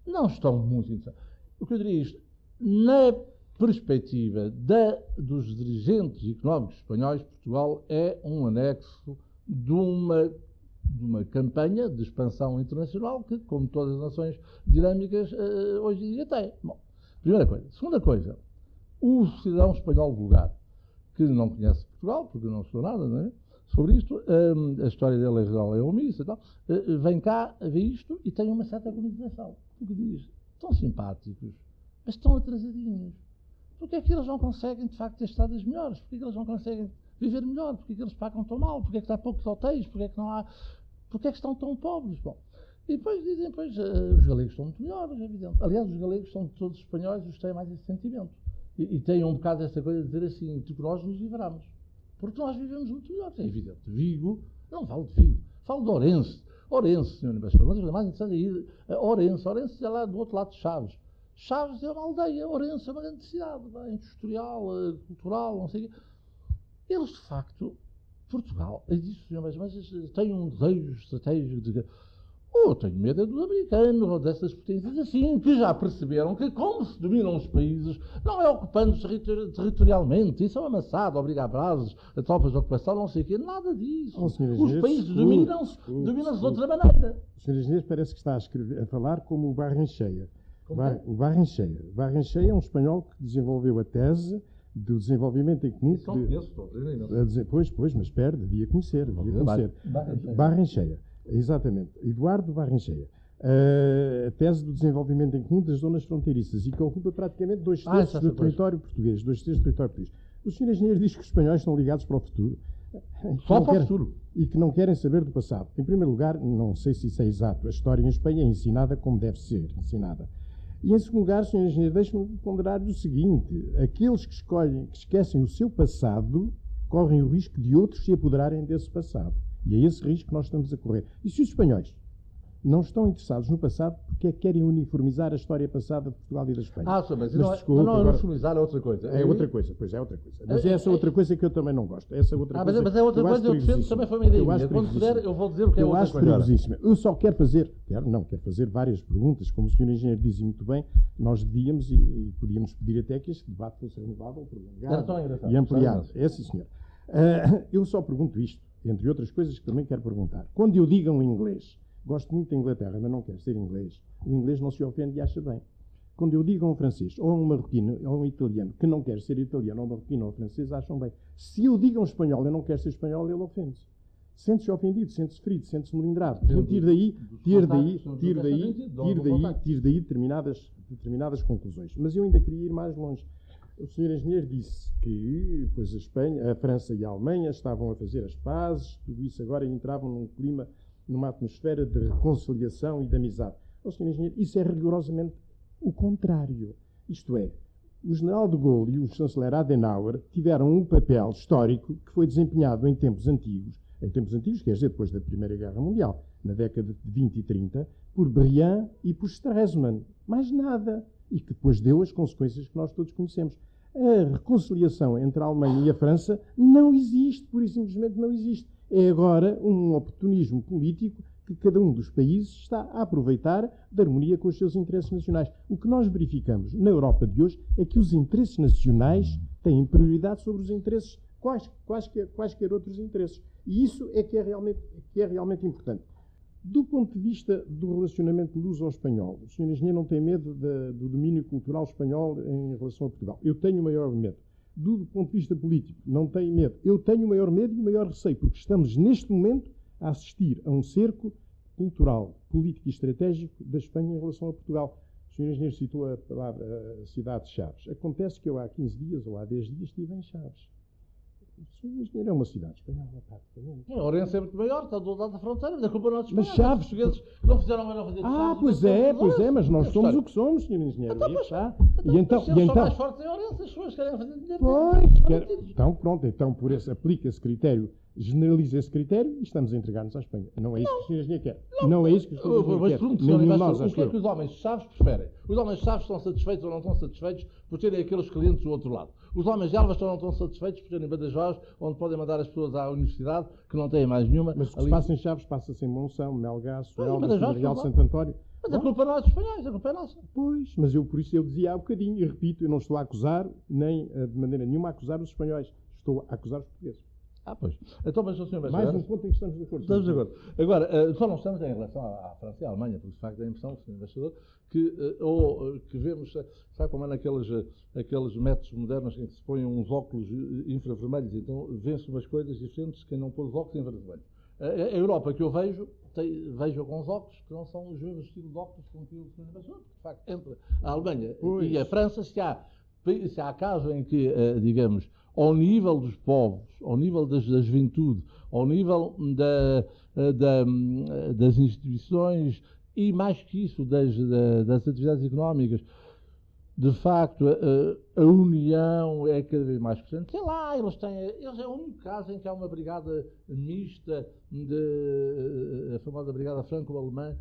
Não estão muito interessados. O que eu diria é isto, na perspectiva da, dos dirigentes económicos espanhóis, Portugal é um anexo de uma de uma campanha de expansão internacional que, como todas as nações dinâmicas, uh, hoje em dia têm. Bom, primeira coisa. Segunda coisa, o cidadão espanhol vulgar, que não conhece Portugal, porque não estou nada não é? sobre isto, eh, a história dele em geral é omissa e tal, vem cá, vê isto e tem uma certa comunicação. Porque diz, tão simpáticos, mas tão atrasadinhos. Porque é que eles não conseguem, de facto, ter estados melhores? Porque é que eles não conseguem viver melhor? Porque é que eles pagam tão mal? Porque é que há poucos hotéis? Porque é que não há porque é que estão tão pobres? Bom, e depois dizem, pois, uh, os galegos são muito melhores, é evidente. Aliás, os galegos são todos espanhóis, os têm mais esse sentimento. E, e têm um bocado essa coisa de dizer assim, tipo, nós nos livramos. Porque nós vivemos muito melhor, é evidente. Vigo, não falo de Vigo, falo de Orense. Orense, senhor embaixador, mas mais interessante é ir a Orense. Orense é lá do outro lado de Chaves. Chaves é uma aldeia, Orense é uma grande cidade, industrial, eh, cultural, não sei o quê. Eles, de facto, Portugal, é disso, mas, mas tem um desejo estratégico de. Oh, tenho medo é dos americanos ou dessas potências assim, que já perceberam que, como se dominam os países, não é ocupando-os territorialmente, isso é um amassado, obriga a tropas de ocupação, não sei o quê, nada disso. Oh, os países dominam-se dominam de outra maneira. O Sr. Engenheiro parece que está a, escrever, a falar como o Barrencheia. Bar, o Barrencheia. Barrencheia é um espanhol que desenvolveu a tese do desenvolvimento em comum. Só conheço, estou a dizer, Pois, pois, mas espera, devia conhecer, devia conhecer. Barrencheia. Exatamente. Eduardo Barrencheia. Uh, a tese do desenvolvimento em comum das zonas fronteiriças e que ocupa praticamente dois ah, terços ah, do território português. Dois terços do território português. O senhor engenheiro diz que os espanhóis estão ligados para o futuro. Só para o futuro. E que não querem saber do passado. Em primeiro lugar, não sei se isso é exato. A história em Espanha é ensinada como deve ser ensinada. E em segundo lugar, Sr. Engenheiro, deixe-me ponderar o seguinte: aqueles que escolhem, que esquecem o seu passado, correm o risco de outros se apoderarem desse passado. E é esse risco que nós estamos a correr. E se os espanhóis, não estão interessados no passado porque é que querem uniformizar a história passada de Portugal e da Espanha. Ah, sim, mas, Mas não, é- desculpa, não, não, agora- uniformizar é outra coisa. É outra coisa, pois é outra coisa. Mas É- é essa é- outra coisa que eu também não gosto. Essa outra Ah, coisa mas é outra eu coisa, eu defendo, também foi uma ideia Eu acho. Quando puder, eu vou dizer o que é eu outra acho coisa. perigosíssima. Eu só quero fazer, quero, não, quero fazer várias perguntas, como o Sr. Engenheiro dizia muito bem, nós devíamos e, e podíamos pedir até que este debate fosse renovado Era prolongado e ampliado. É sim, senhor. Ah, eu só pergunto isto, entre outras coisas que também quero perguntar. Quando eu digo um inglês, gosto muito da Inglaterra, mas não quero ser inglês, o inglês não se ofende e acha bem. Quando eu digo a um francês, ou a um marroquino, ou a um italiano, que não quer ser italiano, ou marroquino, ou francês, acham bem. Se eu digo a um espanhol, eu não quero ser espanhol, ele ofende-se. Sente-se ofendido, sente-se ferido, sente-se melindrado. Portanto, tiro daí, tiro daí, tiro daí, tiro daí, tiro daí determinadas, determinadas conclusões. Mas eu ainda queria ir mais longe. O Sr. Engenheiro disse que pois a Espanha, a França e a Alemanha estavam a fazer as pazes, tudo isso agora entravam num clima, numa atmosfera de reconciliação e de amizade. Ó, Sr. Engenheiro, isso é rigorosamente o contrário. Isto é, o general de Gaulle e o chanceler Adenauer tiveram um papel histórico que foi desempenhado em tempos antigos, em tempos antigos, quer dizer, depois da Primeira Guerra Mundial, na década de 20 e 30, por Briand e por Stresemann. Mais nada. E que depois deu as consequências que nós todos conhecemos. A reconciliação entre a Alemanha e a França não existe, pura e simplesmente não existe. É agora um oportunismo político que cada um dos países está a aproveitar da harmonia com os seus interesses nacionais. O que nós verificamos na Europa de hoje é que os interesses nacionais têm prioridade sobre os interesses, quais, quaisquer, quaisquer outros interesses. E isso é que é realmente, que é realmente importante. Do ponto de vista do relacionamento luso-espanhol, o Sr. Engenheiro não tem medo da- do domínio cultural espanhol em relação a Portugal. Eu tenho o maior medo. Do ponto de vista político, não tenho medo. Eu tenho o maior medo e o maior receio, porque estamos neste momento a assistir a um cerco cultural, político e estratégico da Espanha em relação a Portugal. O Sr. Engenheiro citou a palavra a cidade de Chaves. Acontece que eu há 15 dias ou há 10 dias estive em Chaves. O Sr. Engenheiro é uma cidade espanhola, praticamente. Ourense é muito maior, está do outro lado da fronteira, mas a culpa não é dos Mas Chaves- os portugueses não fizeram a melhor fazer Ah, Chaves, pois não é, pois é, mas nós É somos o que somos, Sr. Engenheiro. Então, mas- está. Então, E então, e então, mais fortes em Ourense, as pessoas querem fazer dinheiro. pois, então, pronto, então por esse, aplica esse critério, generaliza esse critério e estamos a entregar-nos à Espanha. Não é isso que o Sr. Engenheiro quer. Não, é isso que o eu- Engenheiro Mas quer. pergunto, senhor nenhum de nós, o que é que os homens Chaves preferem? Os homens Chaves estão satisfeitos ou não estão satisfeitos por terem aqueles clientes do outro lado? Os homens de Elvas estão não estão satisfeitos por terem Badajoz, onde podem mandar as pessoas à universidade, que não têm mais nenhuma. Mas o que ali. passa em Chaves passa-se em Monção, Melgaço, Pois, Elvas, Real. Santo António. Mas a culpa não é dos espanhóis, a culpa é nossa. Pois, mas eu por isso eu dizia há bocadinho, e repito, eu não estou a acusar, nem eh, de maneira nenhuma a acusar os espanhóis. Estou a acusar os portugueses. Ah, pois. Então, mas o senhor Mais um ponto em que estamos de acordo. Estamos de acordo. Agora, eh, só não estamos em relação à, França e à Alemanha, porque de facto dá a impressão, Sr. Embaixador, que, eh, ou, eh, que vemos, sabe como é naqueles aqueles métodos modernos em que se põem uns óculos infravermelhos, então vê-se umas coisas diferentes quem não pôs os óculos infravermelhos. A, Europa que eu vejo, tem, vejo com os óculos que não são os mesmos estilos de óculos com que o Sr. Embaixador, de facto entre a Alemanha Pois. e a França, se há, se há caso em que, digamos, ao nível dos povos, ao nível das, da juventude, ao nível da, da, das instituições e, mais que isso, das, da- das atividades económicas, de facto, a, a- união é cada vez mais presente. Sei lá, eles têm. Eles é o único caso em que há uma brigada mista, de, a famosa brigada franco-alemã,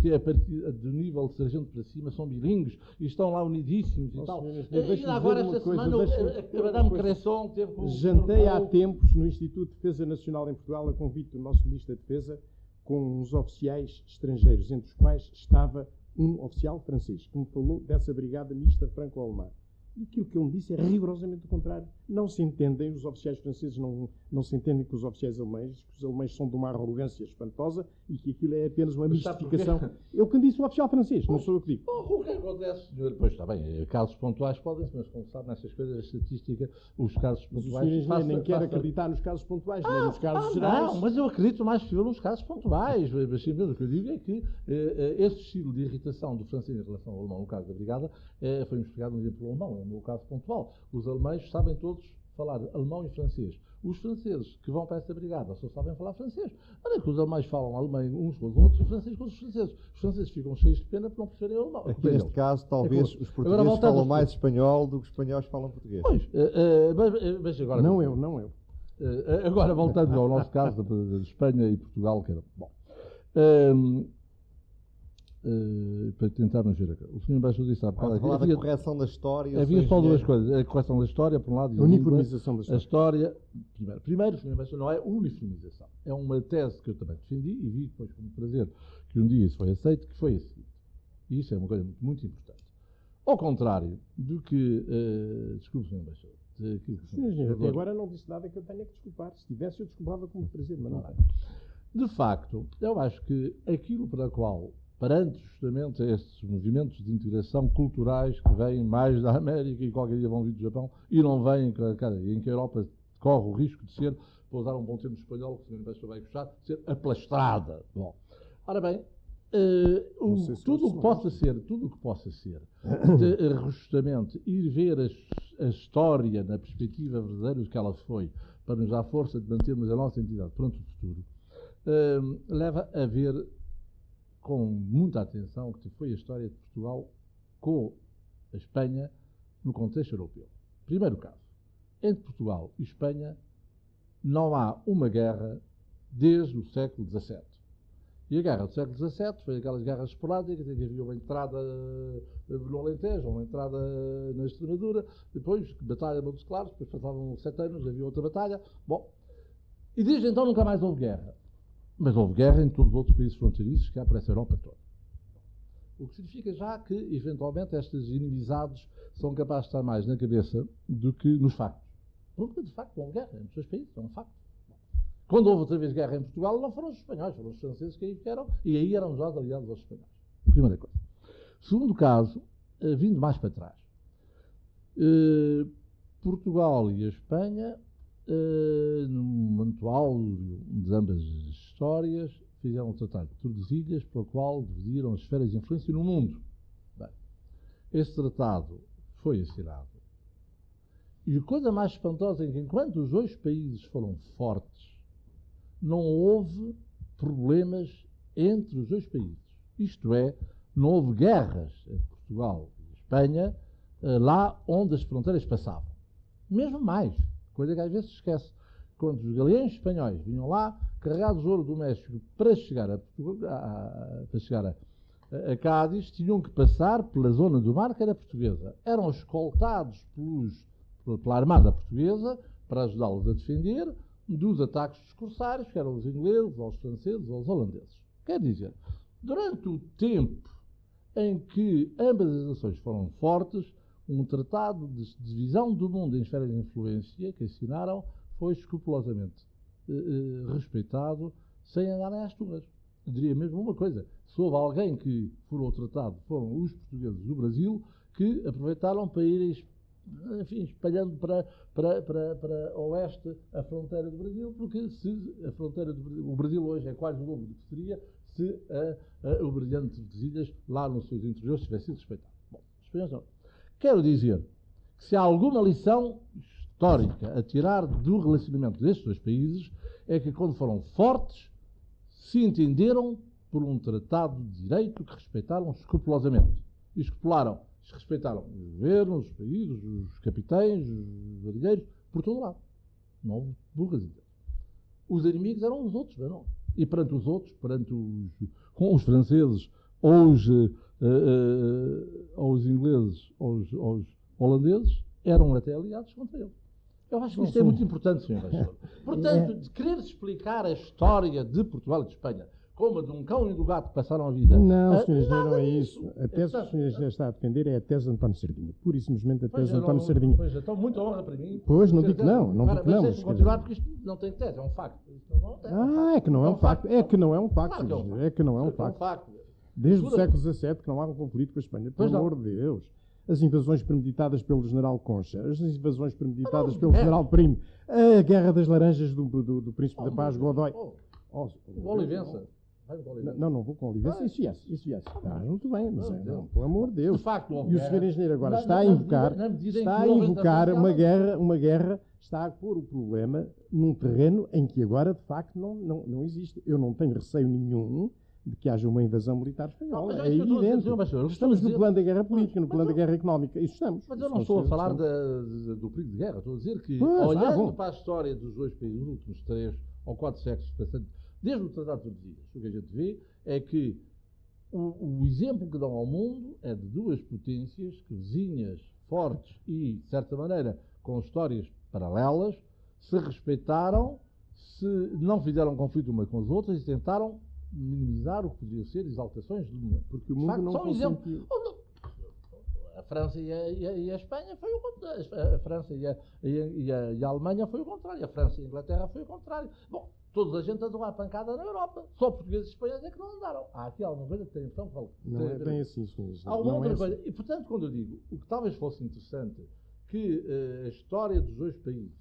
que a partir do nível de sargento para cima são bilíngues e estão lá unidíssimos e tal. E ainda agora, esta coisa, semana, a- a Madame. Cresson teve com Jantei há tempos no Instituto de Defesa Nacional em Portugal, a convite do nosso Ministro da Defesa, com uns oficiais estrangeiros, entre os quais estava um oficial francês, que me falou dessa brigada mista franco-alemã. E aquilo que ele me disse é rigorosamente o contrário. Não se entendem, os oficiais franceses não, não se entendem com os oficiais alemães, que os alemães são de uma arrogância espantosa e que aquilo é apenas uma mistificação. Eu que disse o oficial francês, não sou eu que digo. O que acontece, senhor? Pois está bem, casos pontuais podem-se, mas como sabe, nessas coisas, a estatística, os casos Mas o pontuais. nem quer faça- acreditar nos casos pontuais, nem nos casos Ah, gerais. Não, mas eu acredito mais que eu nos casos pontuais. Mas sim, mesmo, o que eu digo é que eh, eh, esse estilo de irritação do francês em relação ao alemão, no caso da brigada, eh, foi investigado um dia pelo alemão, é o meu caso pontual. Os alemães sabem todos falar alemão e francês. Os franceses que vão para essa brigada só sabem falar francês. Olha que os alemães falam alemão uns com os outros e os franceses com os franceses. Os franceses ficam cheios de pena por não perceberem alemão. Aqui Pois neste não. caso, talvez como- os Agora, portugueses voltando falam mais espanhol do que os espanhóis falam português. Pois, eh, eh, mas, mas agora. Não eu, não eu. Eh, agora, voltando ao nosso caso de, de Espanha e Portugal, que era. Bom. Ehm, uh, para tentar não gerar. O Sr. Embaixador disse há bocado. falar havia, da correção da história. Havia só duas coisas. A correção da história, por um lado, e a uniformização da história. A história, primeiro, primeiro, Sr. Embaixador, não é uniformização. É uma tese que eu também defendi e vi depois com prazer que um dia isso foi aceito, que foi a seguinte. E isso é uma coisa muito, muito importante. Ao contrário do que. Uh, desculpe, Sr. Embaixador. De, Sim, até agora não disse nada que eu tenha que desculpar. Se tivesse, eu desculpava como prazer, mas não. De facto, eu acho que aquilo para o qual perante justamente estes movimentos de integração culturais que vêm mais da América e qualquer dia vão vir do Japão e não vêm, cara, em que a Europa corre o risco de ser, para usar um bom termo espanhol, que o Sr. Embaixador vai gostar, de ser aplastrada. Bom, ora bem, uh, o, se tudo o que possa ser, tudo o que possa ser, de, uh, justamente ir ver a, a, história na perspectiva verdadeira que ela foi, para nos dar força de mantermos a nossa entidade perante o futuro, uh, leva a ver com muita atenção que foi a história de Portugal com a Espanha no contexto europeu. Primeiro caso, entre Portugal e Espanha não há uma guerra desde o século XVII. E a guerra do século XVII foi aquelas guerras esporádicas em que havia uma entrada no Alentejo, uma entrada na Extremadura, depois batalha Montes Claros, depois passavam sete anos, havia outra batalha. Bom, e desde então nunca mais houve guerra. Mas houve guerra em todos os outros países fronteiriços que há para essa Europa toda. O que significa já que, eventualmente, estas inimizades são capazes de estar mais na cabeça do que nos factos. Porque, de facto, houve guerra entre os países, é um facto. Quando houve outra vez guerra em Portugal, não foram os espanhóis, foram os franceses que aí ficaram, e aí eram nós aliados aos espanhóis. Primeira coisa. Segundo caso, eh, vindo mais para trás. Eh, Portugal e a Espanha uh, no momento áureo de ambas as histórias, fizeram um tratado de Tordesilhas, pelo qual dividiram as esferas de influência no mundo. Bem, esse tratado foi assinado. E a coisa mais espantosa é que, enquanto os dois países foram fortes, não houve problemas entre os dois países. Isto é, não houve guerras entre Portugal e Espanha eh, lá onde as fronteiras passavam. Mesmo mais coisa que às vezes se esquece. Quando os galeões espanhóis vinham lá, carregados de ouro do México para chegar a, a, para chegar a, a, Cádiz, tinham que passar pela zona do mar que era portuguesa. Eram escoltados pelos, pela Armada Portuguesa para ajudá-los a defender dos ataques dos corsários, que eram os ingleses, os franceses, os holandeses. Quer dizer, durante o tempo em que ambas as nações foram fortes, um tratado de divisão do mundo em esferas de influência que assinaram foi escrupulosamente eh, eh, respeitado sem andarem às turras. Eu diria mesmo uma coisa: se houve alguém que furou tratado, foram os portugueses do Brasil que aproveitaram para irem enfim, espalhando para, para, para, para oeste a fronteira do Brasil, porque se a fronteira do Brasil, o Brasil hoje é quase o dobro do que seria se a, a, o brilhante de ilhas lá nos seus interiores tivesse sido respeitado. Bom, não. Quero dizer que se há alguma lição histórica a tirar do relacionamento destes dois países, é que quando foram fortes, se entenderam por um tratado de direito que respeitaram escrupulosamente. E escrupularam, respeitaram os governos, os países, os capitães, os marinheiros, por todo lado. Não houve burras Os inimigos eram os outros, não? E perante os outros, perante os, os franceses ou os uh, aos ingleses, aos, aos, holandeses, eram até aliados contra ele. Eu acho que isto é muito importante, Sr. Embaixador. Portanto, de querer explicar a história de Portugal e de Espanha como de um cão e do gato passaram a vida. Não, Sr. Engenheiro, não é isso. A tese que o Sr. Engenheiro está a defender é a tese de António Sardinha. Pura e simplesmente a tese de António Sardinha. Pois, então, muita honra para mim. Pois, não digo que não. Não digo não. Mas continuar porque isto não tem tese, é um facto. Ah, é que não é um facto. É que não é um facto. É que não é um facto. Desde o século XVII que não há um conflito com a Espanha, pelo amor de Deus. As invasões premeditadas pelo general Concha, as invasões premeditadas pelo general Primo, a guerra das laranjas do, do, do príncipe da paz, Godoy. Oh, oh, Olivença. Não, não vou com Olivença. Isso yes, isso yes. Ah, muito bem, mas é, não, pelo amor de Deus. De facto, e o senhor engenheiro agora está a invocar, está a invocar uma guerra, uma guerra, está a pôr o problema num terreno em que agora de facto não, não, não existe. Eu não tenho receio nenhum de que haja uma invasão militar espanhola. Não, é, evidente. Dizer, estamos no plano da guerra política, no plano da guerra económica. Isso estamos. Mas eu não estou a falar do perigo de guerra. Estou a dizer que, pois, olhando ah, para a história dos dois países, nos últimos três ou quatro séculos, desde o Tratado de Tordesilhas, o que a gente vê é que o, o exemplo que dão ao mundo é de duas potências que vizinhas, fortes e, de certa maneira, com histórias paralelas, se respeitaram, se não fizeram conflito uma com as outras e tentaram minimizar o que poderiam ser exaltações do mundo. Porque o mundo facto, não só um exemplo. Oh. A França e a, e a- e a Espanha foi o contrário. A França e a, e a- Alemanha foi o contrário. A França e a Inglaterra foi o contrário. Bom, toda a gente andou à pancada na Europa. Só portugueses e espanhóis é que não andaram. Há aqui alguma coisa que tem então que falar. Não é bem assim, senhores. Há uma Não outra é coisa. assim. E, portanto, quando eu digo o que talvez fosse interessante que eh, a história dos dois países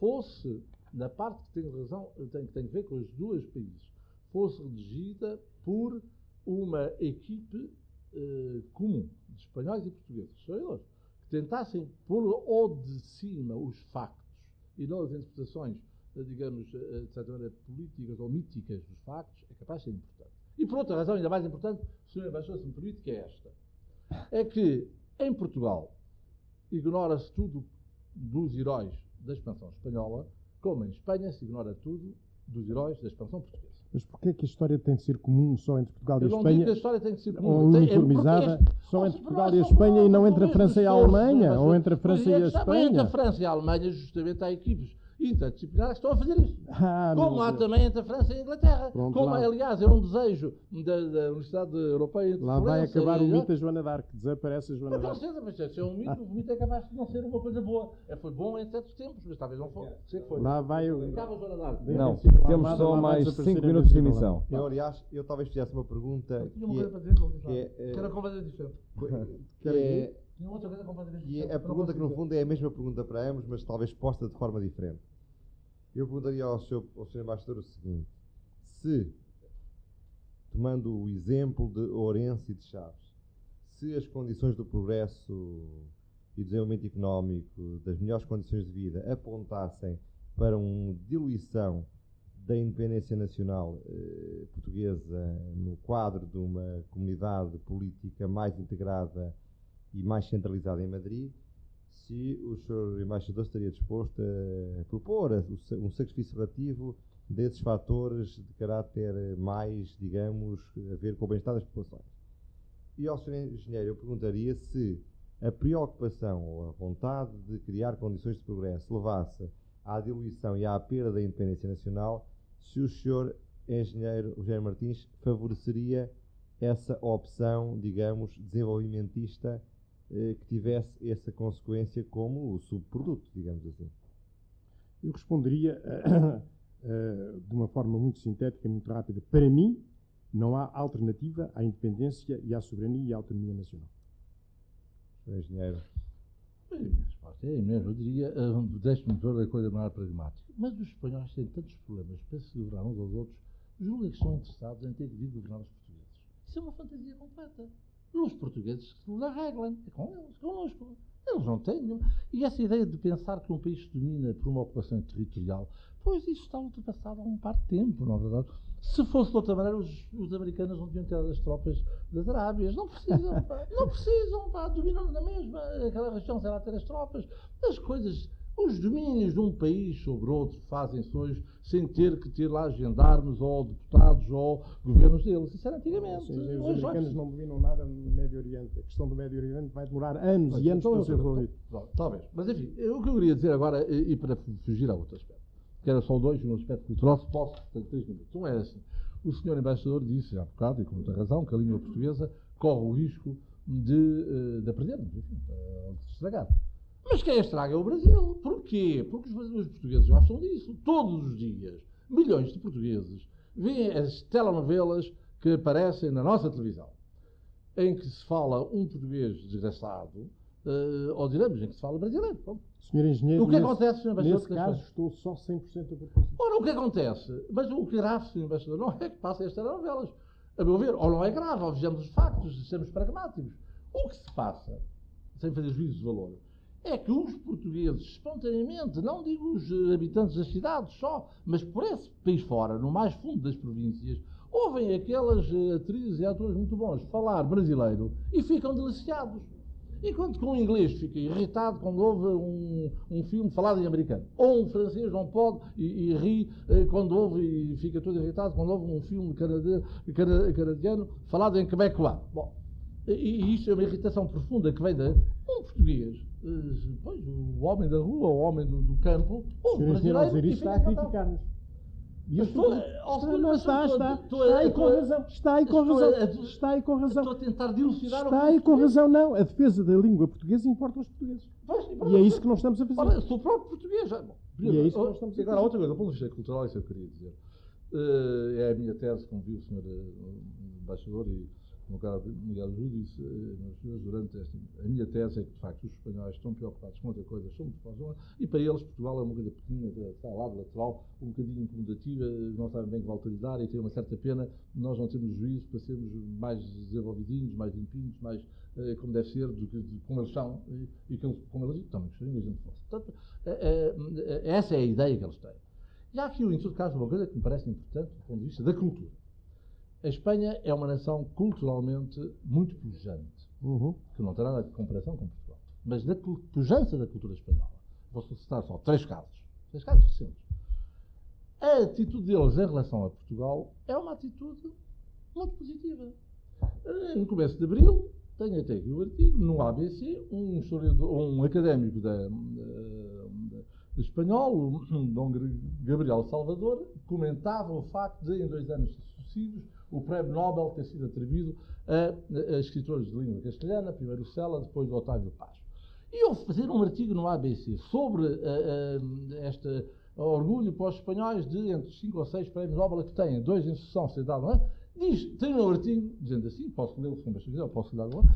fosse, na parte que tem razão, tem, que tem a ver com os dois países, fosse redigida por uma equipe eh, comum de espanhóis e portugueses, historiadores, que tentassem pôr ao de cima os factos e não as interpretações, eh, digamos, eh, de certa maneira, políticas ou míticas dos factos, é capaz de ser importante. E por outra razão, ainda mais importante, Sr. Embaixador, se me permite, que é esta. É que, em Portugal, ignora-se tudo dos heróis da expansão espanhola, como em Espanha se ignora tudo dos heróis da expansão portuguesa. Mas porquê é que a história tem de ser comum só entre Portugal e Eu não digo que a Espanha? história tem que ser Ou comum. Tem- é- uniformizada porque só entre Portugal e a Espanha e não entre a França e a Alemanha? Ou entre a França e é a bem, Entre a Espanha? França e a Alemanha, justamente, há equipes interdisciplinares que estão a fazer isso. Ah, Como há Deus. também entre a França e a Inglaterra. Pronto, como, lá. aliás, é um desejo da, da Universidade Europeia de Lá vai Florença acabar o e- mito da Joana d'Arc. Desaparece a Joana Mas com d'Arc. certeza, mas se é um mito, o mito é capaz de não ser uma coisa boa. É, foi bom em certos tempos, mas talvez não fosse. Sei que foi. Lá vai o... Acaba a Joana d'Arc. Não, temos só lá vai mais desaparecer 5 a minutos de emissão. Eu, aliás, eu talvez fizesse uma pergunta Tinha uma que coisa é, para dizer, que é, que era completamente diferente. que é, que é diferente. a Não pergunta que no fundo é a mesma pergunta para ambos, mas talvez posta de forma diferente. Eu perguntaria ao seu, ao seu embaixador o seguinte: se, tomando o exemplo de Ourense e de Chaves, se as condições do progresso e desenvolvimento económico, das melhores condições de vida, apontassem para uma diluição da independência nacional eh, portuguesa no quadro de uma comunidade política mais integrada e mais centralizada em Madrid, se o Sr. Embaixador estaria disposto a propor um sacrifício relativo desses fatores de caráter mais, digamos, a ver com o bem-estar das populações. E ao Sr. Engenheiro eu perguntaria se a preocupação ou a vontade de criar condições de progresso levasse à diluição e à perda da independência nacional, se o Sr. Engenheiro Rogério Martins favoreceria essa opção, digamos, desenvolvimentista que tivesse essa consequência como o subproduto, digamos assim. Eu responderia eh, de uma forma muito sintética, muito rápida. Para mim, não há alternativa à independência e à soberania e à autonomia nacional. Sr. Engenheiro. A resposta é mesmo. Eu diria, ah, deixe-me ver a coisa mais pragmática. Mas os espanhóis têm tantos problemas para se governar uns aos outros, julga que estão interessados em ter vir governar os portugueses. Isso é uma fantasia completa. Os portugueses que nos arreglam. É com eles, connosco. Eles não têm. E essa ideia de pensar que um país domina por uma ocupação territorial, pois isso está ultrapassado há um par de tempo, não é verdade? Se fosse de outra maneira, os, os americanos não deviam ter as tropas das Arábias. Não precisam. Não precisam, pá. Dominam na mesma. Aquela região sem lá ter as tropas. As coisas, os domínios de um país sobre outro fazem-se hoje sem ter que ter lá gendarmes ou deputados ou governos deles. Isso era antigamente. Seja, os Hoje americanos não dominam nada no Médio Oriente. A questão do Médio Oriente vai demorar anos e anos Então, para ser resolvida. Pronto, Talvez. Mas enfim, o que eu queria dizer agora, e, e para fugir a outro aspecto, que era só dois, no aspecto cultural, se posso, tenho três minutos. Um é assim. O senhor embaixador disse, há bocado, e com muita razão, que a língua portuguesa corre o risco de, eh, de enfim, eh, de se estragar. Mas quem a estraga é o Brasil. Porquê? Porque os, portugueses gostam disso. Todos os dias, milhões de portugueses veem as telenovelas que aparecem na nossa televisão, em que se fala um português desgraçado, eh, ou diremos, em que se fala brasileiro. Senhor Engenheiro, O que nesse, acontece, Sr. Embaixador? nesse caso estou só 100% a propósito. Ora, o que acontece? Mas o que é grave, Sr. Embaixador, não é que passem as telenovelas. A meu ver, ou não é grave, ou vejamos os factos, sejamos pragmáticos. O que se passa, sem fazer juízo de valor, é que os portugueses, espontaneamente, não digo os habitantes das cidades só, mas por esse país fora, no mais fundo das províncias, ouvem aquelas eh, atrizes e atores muito bons falar brasileiro e ficam deliciados. Enquanto que um inglês fica irritado quando ouve um, um filme falado em americano. Ou um francês não pode e, e ri eh, quando ouve e fica todo irritado quando ouve um filme canade, canadiano falado em quebecois. Bom, e, e isto é uma irritação profunda que vem de um português, pois, o homem da rua, o homem do, do campo, ou um brasileiro. Está a criticar-nos. E eu estou, está, não, está, está, está aí com razão, está aí com razão, está aí com razão. Estou a tentar dilucidar Está aí com razão, não. A defesa da língua portuguesa importa aos portugueses. E é isso que nós estamos a fazer. Sou próprio português. E é isso que nós estamos a fazer. Agora, outra coisa, do ponto de vista cultural, isso eu queria dizer. É a minha tese, como viu o senhor embaixador e no caso Miguel Júdice, meus senhores, durante esta. A minha tese é que, de facto, os espanhóis estão preocupados com outra coisa, são muito e para eles Portugal é uma coisa pequena, está lá de lateral, um bocadinho incomodativa, não sabem bem que utilizar e tem uma certa pena nós não temos juízo para sermos mais desenvolvidinhos, mais limpinhos, mais eh, como deve ser, do que de, como eles são e, e que eles, como eles também gostariam que a gente fosse. Portanto, eh, eh, essa é a ideia que eles têm. Já aqui, em todo caso, uma coisa que me parece importante do ponto de vista da cultura. A Espanha é uma nação culturalmente muito pujante, uhum. que não terá nada de comparação com Portugal. Mas da pujança da cultura espanhola, vou citar só três casos, três casos recentes. A atitude deles em relação a Portugal é uma atitude muito positiva. No começo de abril, tenho até aqui o artigo, no ABC, um, um académico da, da, da espanhol, o Dom Gabriel Salvador, comentava o facto de, em dois anos sucessivos, o prémio Nobel ter sido atribuído a, a escritores de língua castelhana, primeiro o Sela, depois o Otávio Paz. E eu fazer um artigo no ABC sobre uh, uh, este orgulho para os espanhóis de entre 5 ou 6 prémios Nobel que têm, dois em sucessão, se dado, não é? Diz, tem um artigo dizendo assim, posso ler o se quiser, posso dar agora,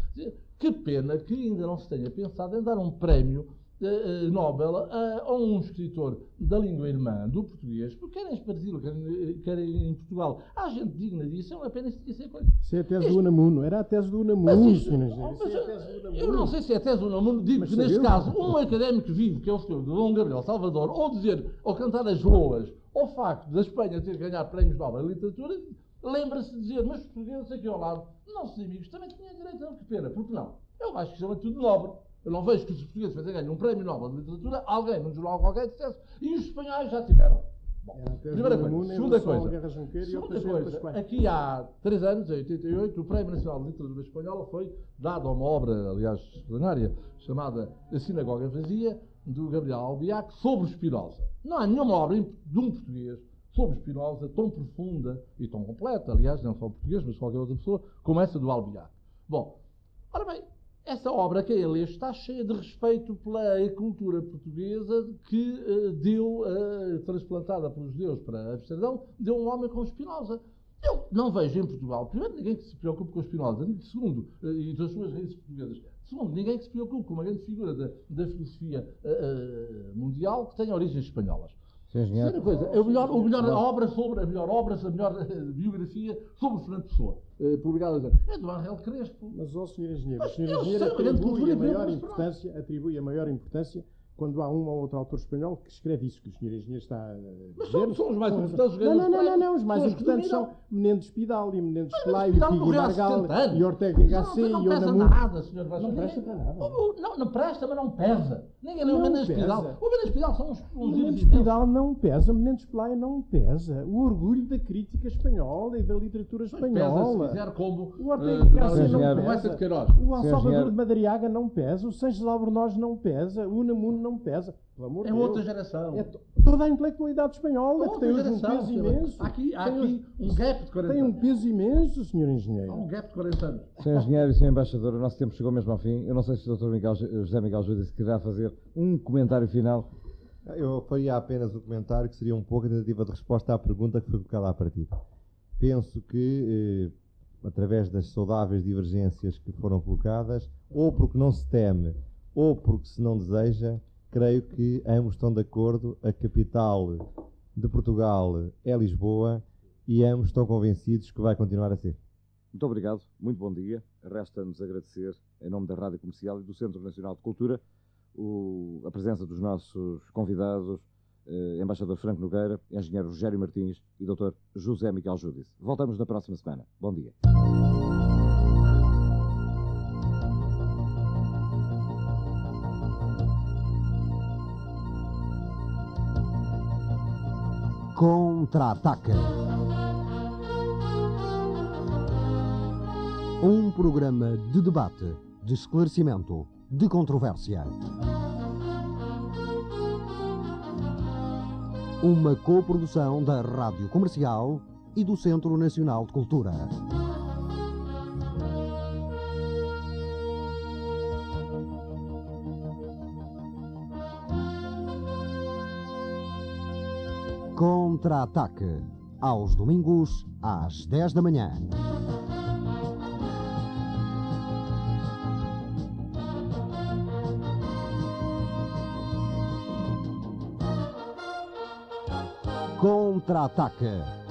que pena que ainda não se tenha pensado em dar um prémio uh, Nobel a, a, um escritor da língua irmã, do português, porque querem em Brasil, querem, querem em Portugal. Há gente digna disso, é pena isso ser coisa. Isso é a tese do Unamuno, era a tese do Unamuno, mas, é Eu não sei se é a tese do Unamuno, digo mas que neste caso, um académico vivo, que é o senhor Dom Gabriel Salvador, ou dizer, ou cantar as loas, o facto da Espanha ter ganhado prémios Nobel em literatura, lembra-se de dizer, mas os portugueses aqui ao lado, nossos amigos também tinham direito a que pena, porque não? Eu acho que chama tudo nobre. Eu não vejo que os portugueses ganhem um prémio Nobel de Literatura, alguém, num jornal qualquer, dissesse, e os espanhóis já tiveram. Bom, primeira coisa. Segunda coisa. Segunda coisa. Aqui há três anos, em 88, o Prémio Nacional de Literatura Espanhola foi dado a uma obra, aliás, extraordinária, chamada A Sinagoga Vazia, do Gabriel Albiac, sobre Spinoza. Não há nenhuma obra de um português sobre Spinoza tão profunda e tão completa, aliás, não só o português, mas qualquer outra pessoa, como essa do Albiac. Bom, ora bem, essa obra que ele está cheia de respeito pela cultura portuguesa que uh, deu, uh, transplantada pelos judeus para Amsterdão, deu um homem como Spinoza. Eu não vejo em Portugal, primeiro, ninguém que se preocupe com Spinoza, segundo, uh, e das suas raízes portuguesas, segundo, ninguém que se preocupe com uma grande figura da, da filosofia mundial que tenha origens espanholas. Terceira coisa, a melhor, a melhor obra sobre, a melhor obra, a melhor biografia sobre Fernando Pessoa, eh, publicada é do Angel Crespo. Mas, ó, Sr. Engenheiro, o Sr. Engenheiro atribui a maior importância, atribui a maior importância quando há um ou outro autor espanhol que escreve isso que o senhor engenheiro está a dizer. Mas são, são os mais importantes. Não, não, não, não, não, os mais importantes são Menendez Pidal e Menendez Pelaio, e Tigre Margal e Ortega HC e Onamuno. Não nada, senhor Não presta para nada. Não, não presta, mas não pesa. Ninguém lê o Menendez Pidal. O Menendez Pidal são uns Menendez Pidal não pesa, Menendez Pelaio não pesa. O orgulho da crítica espanhola e da literatura espanhola. Pesa, se quiser, como o Ortega HC não pesa. O Salvador de Madariaga não pesa. O Sanches Albornoz não pesa. O Unamuno não pesa. Pelo amor é de outra geração. É toda a intelectualidade espanhola que tem geração, um peso imenso. Há aqui, há aqui um gap de 40 anos. Tem um peso imenso, Sr. Engenheiro. Há um gap de 40 anos. Sr. Engenheiro e Sr. Embaixador, o nosso tempo chegou mesmo ao fim. Eu não sei se o Dr. Miguel, José Miguel Júdice quererá fazer um comentário final. Eu faria apenas um comentário que seria um pouco a tentativa de resposta à pergunta que foi colocada à partida. Penso que, eh, através das saudáveis divergências que foram colocadas, ou porque não se teme, ou porque se não deseja, creio que ambos estão de acordo. A capital de Portugal é Lisboa e ambos estão convencidos que vai continuar a ser. Muito obrigado, muito bom dia. Resta-nos agradecer, em nome da Rádio Comercial e do Centro Nacional de Cultura, o, a presença dos nossos convidados, eh, Embaixador Franco Nogueira, Engenheiro Rogério Martins e Dr. José Miguel Júdice. Voltamos na próxima semana. Bom dia. Contra-ataque. Um programa de debate, de esclarecimento, de controvérsia. Uma coprodução da Rádio Comercial e do Centro Nacional de Cultura. Contra-ataque. Aos domingos, às 10 da manhã. Contra-ataque.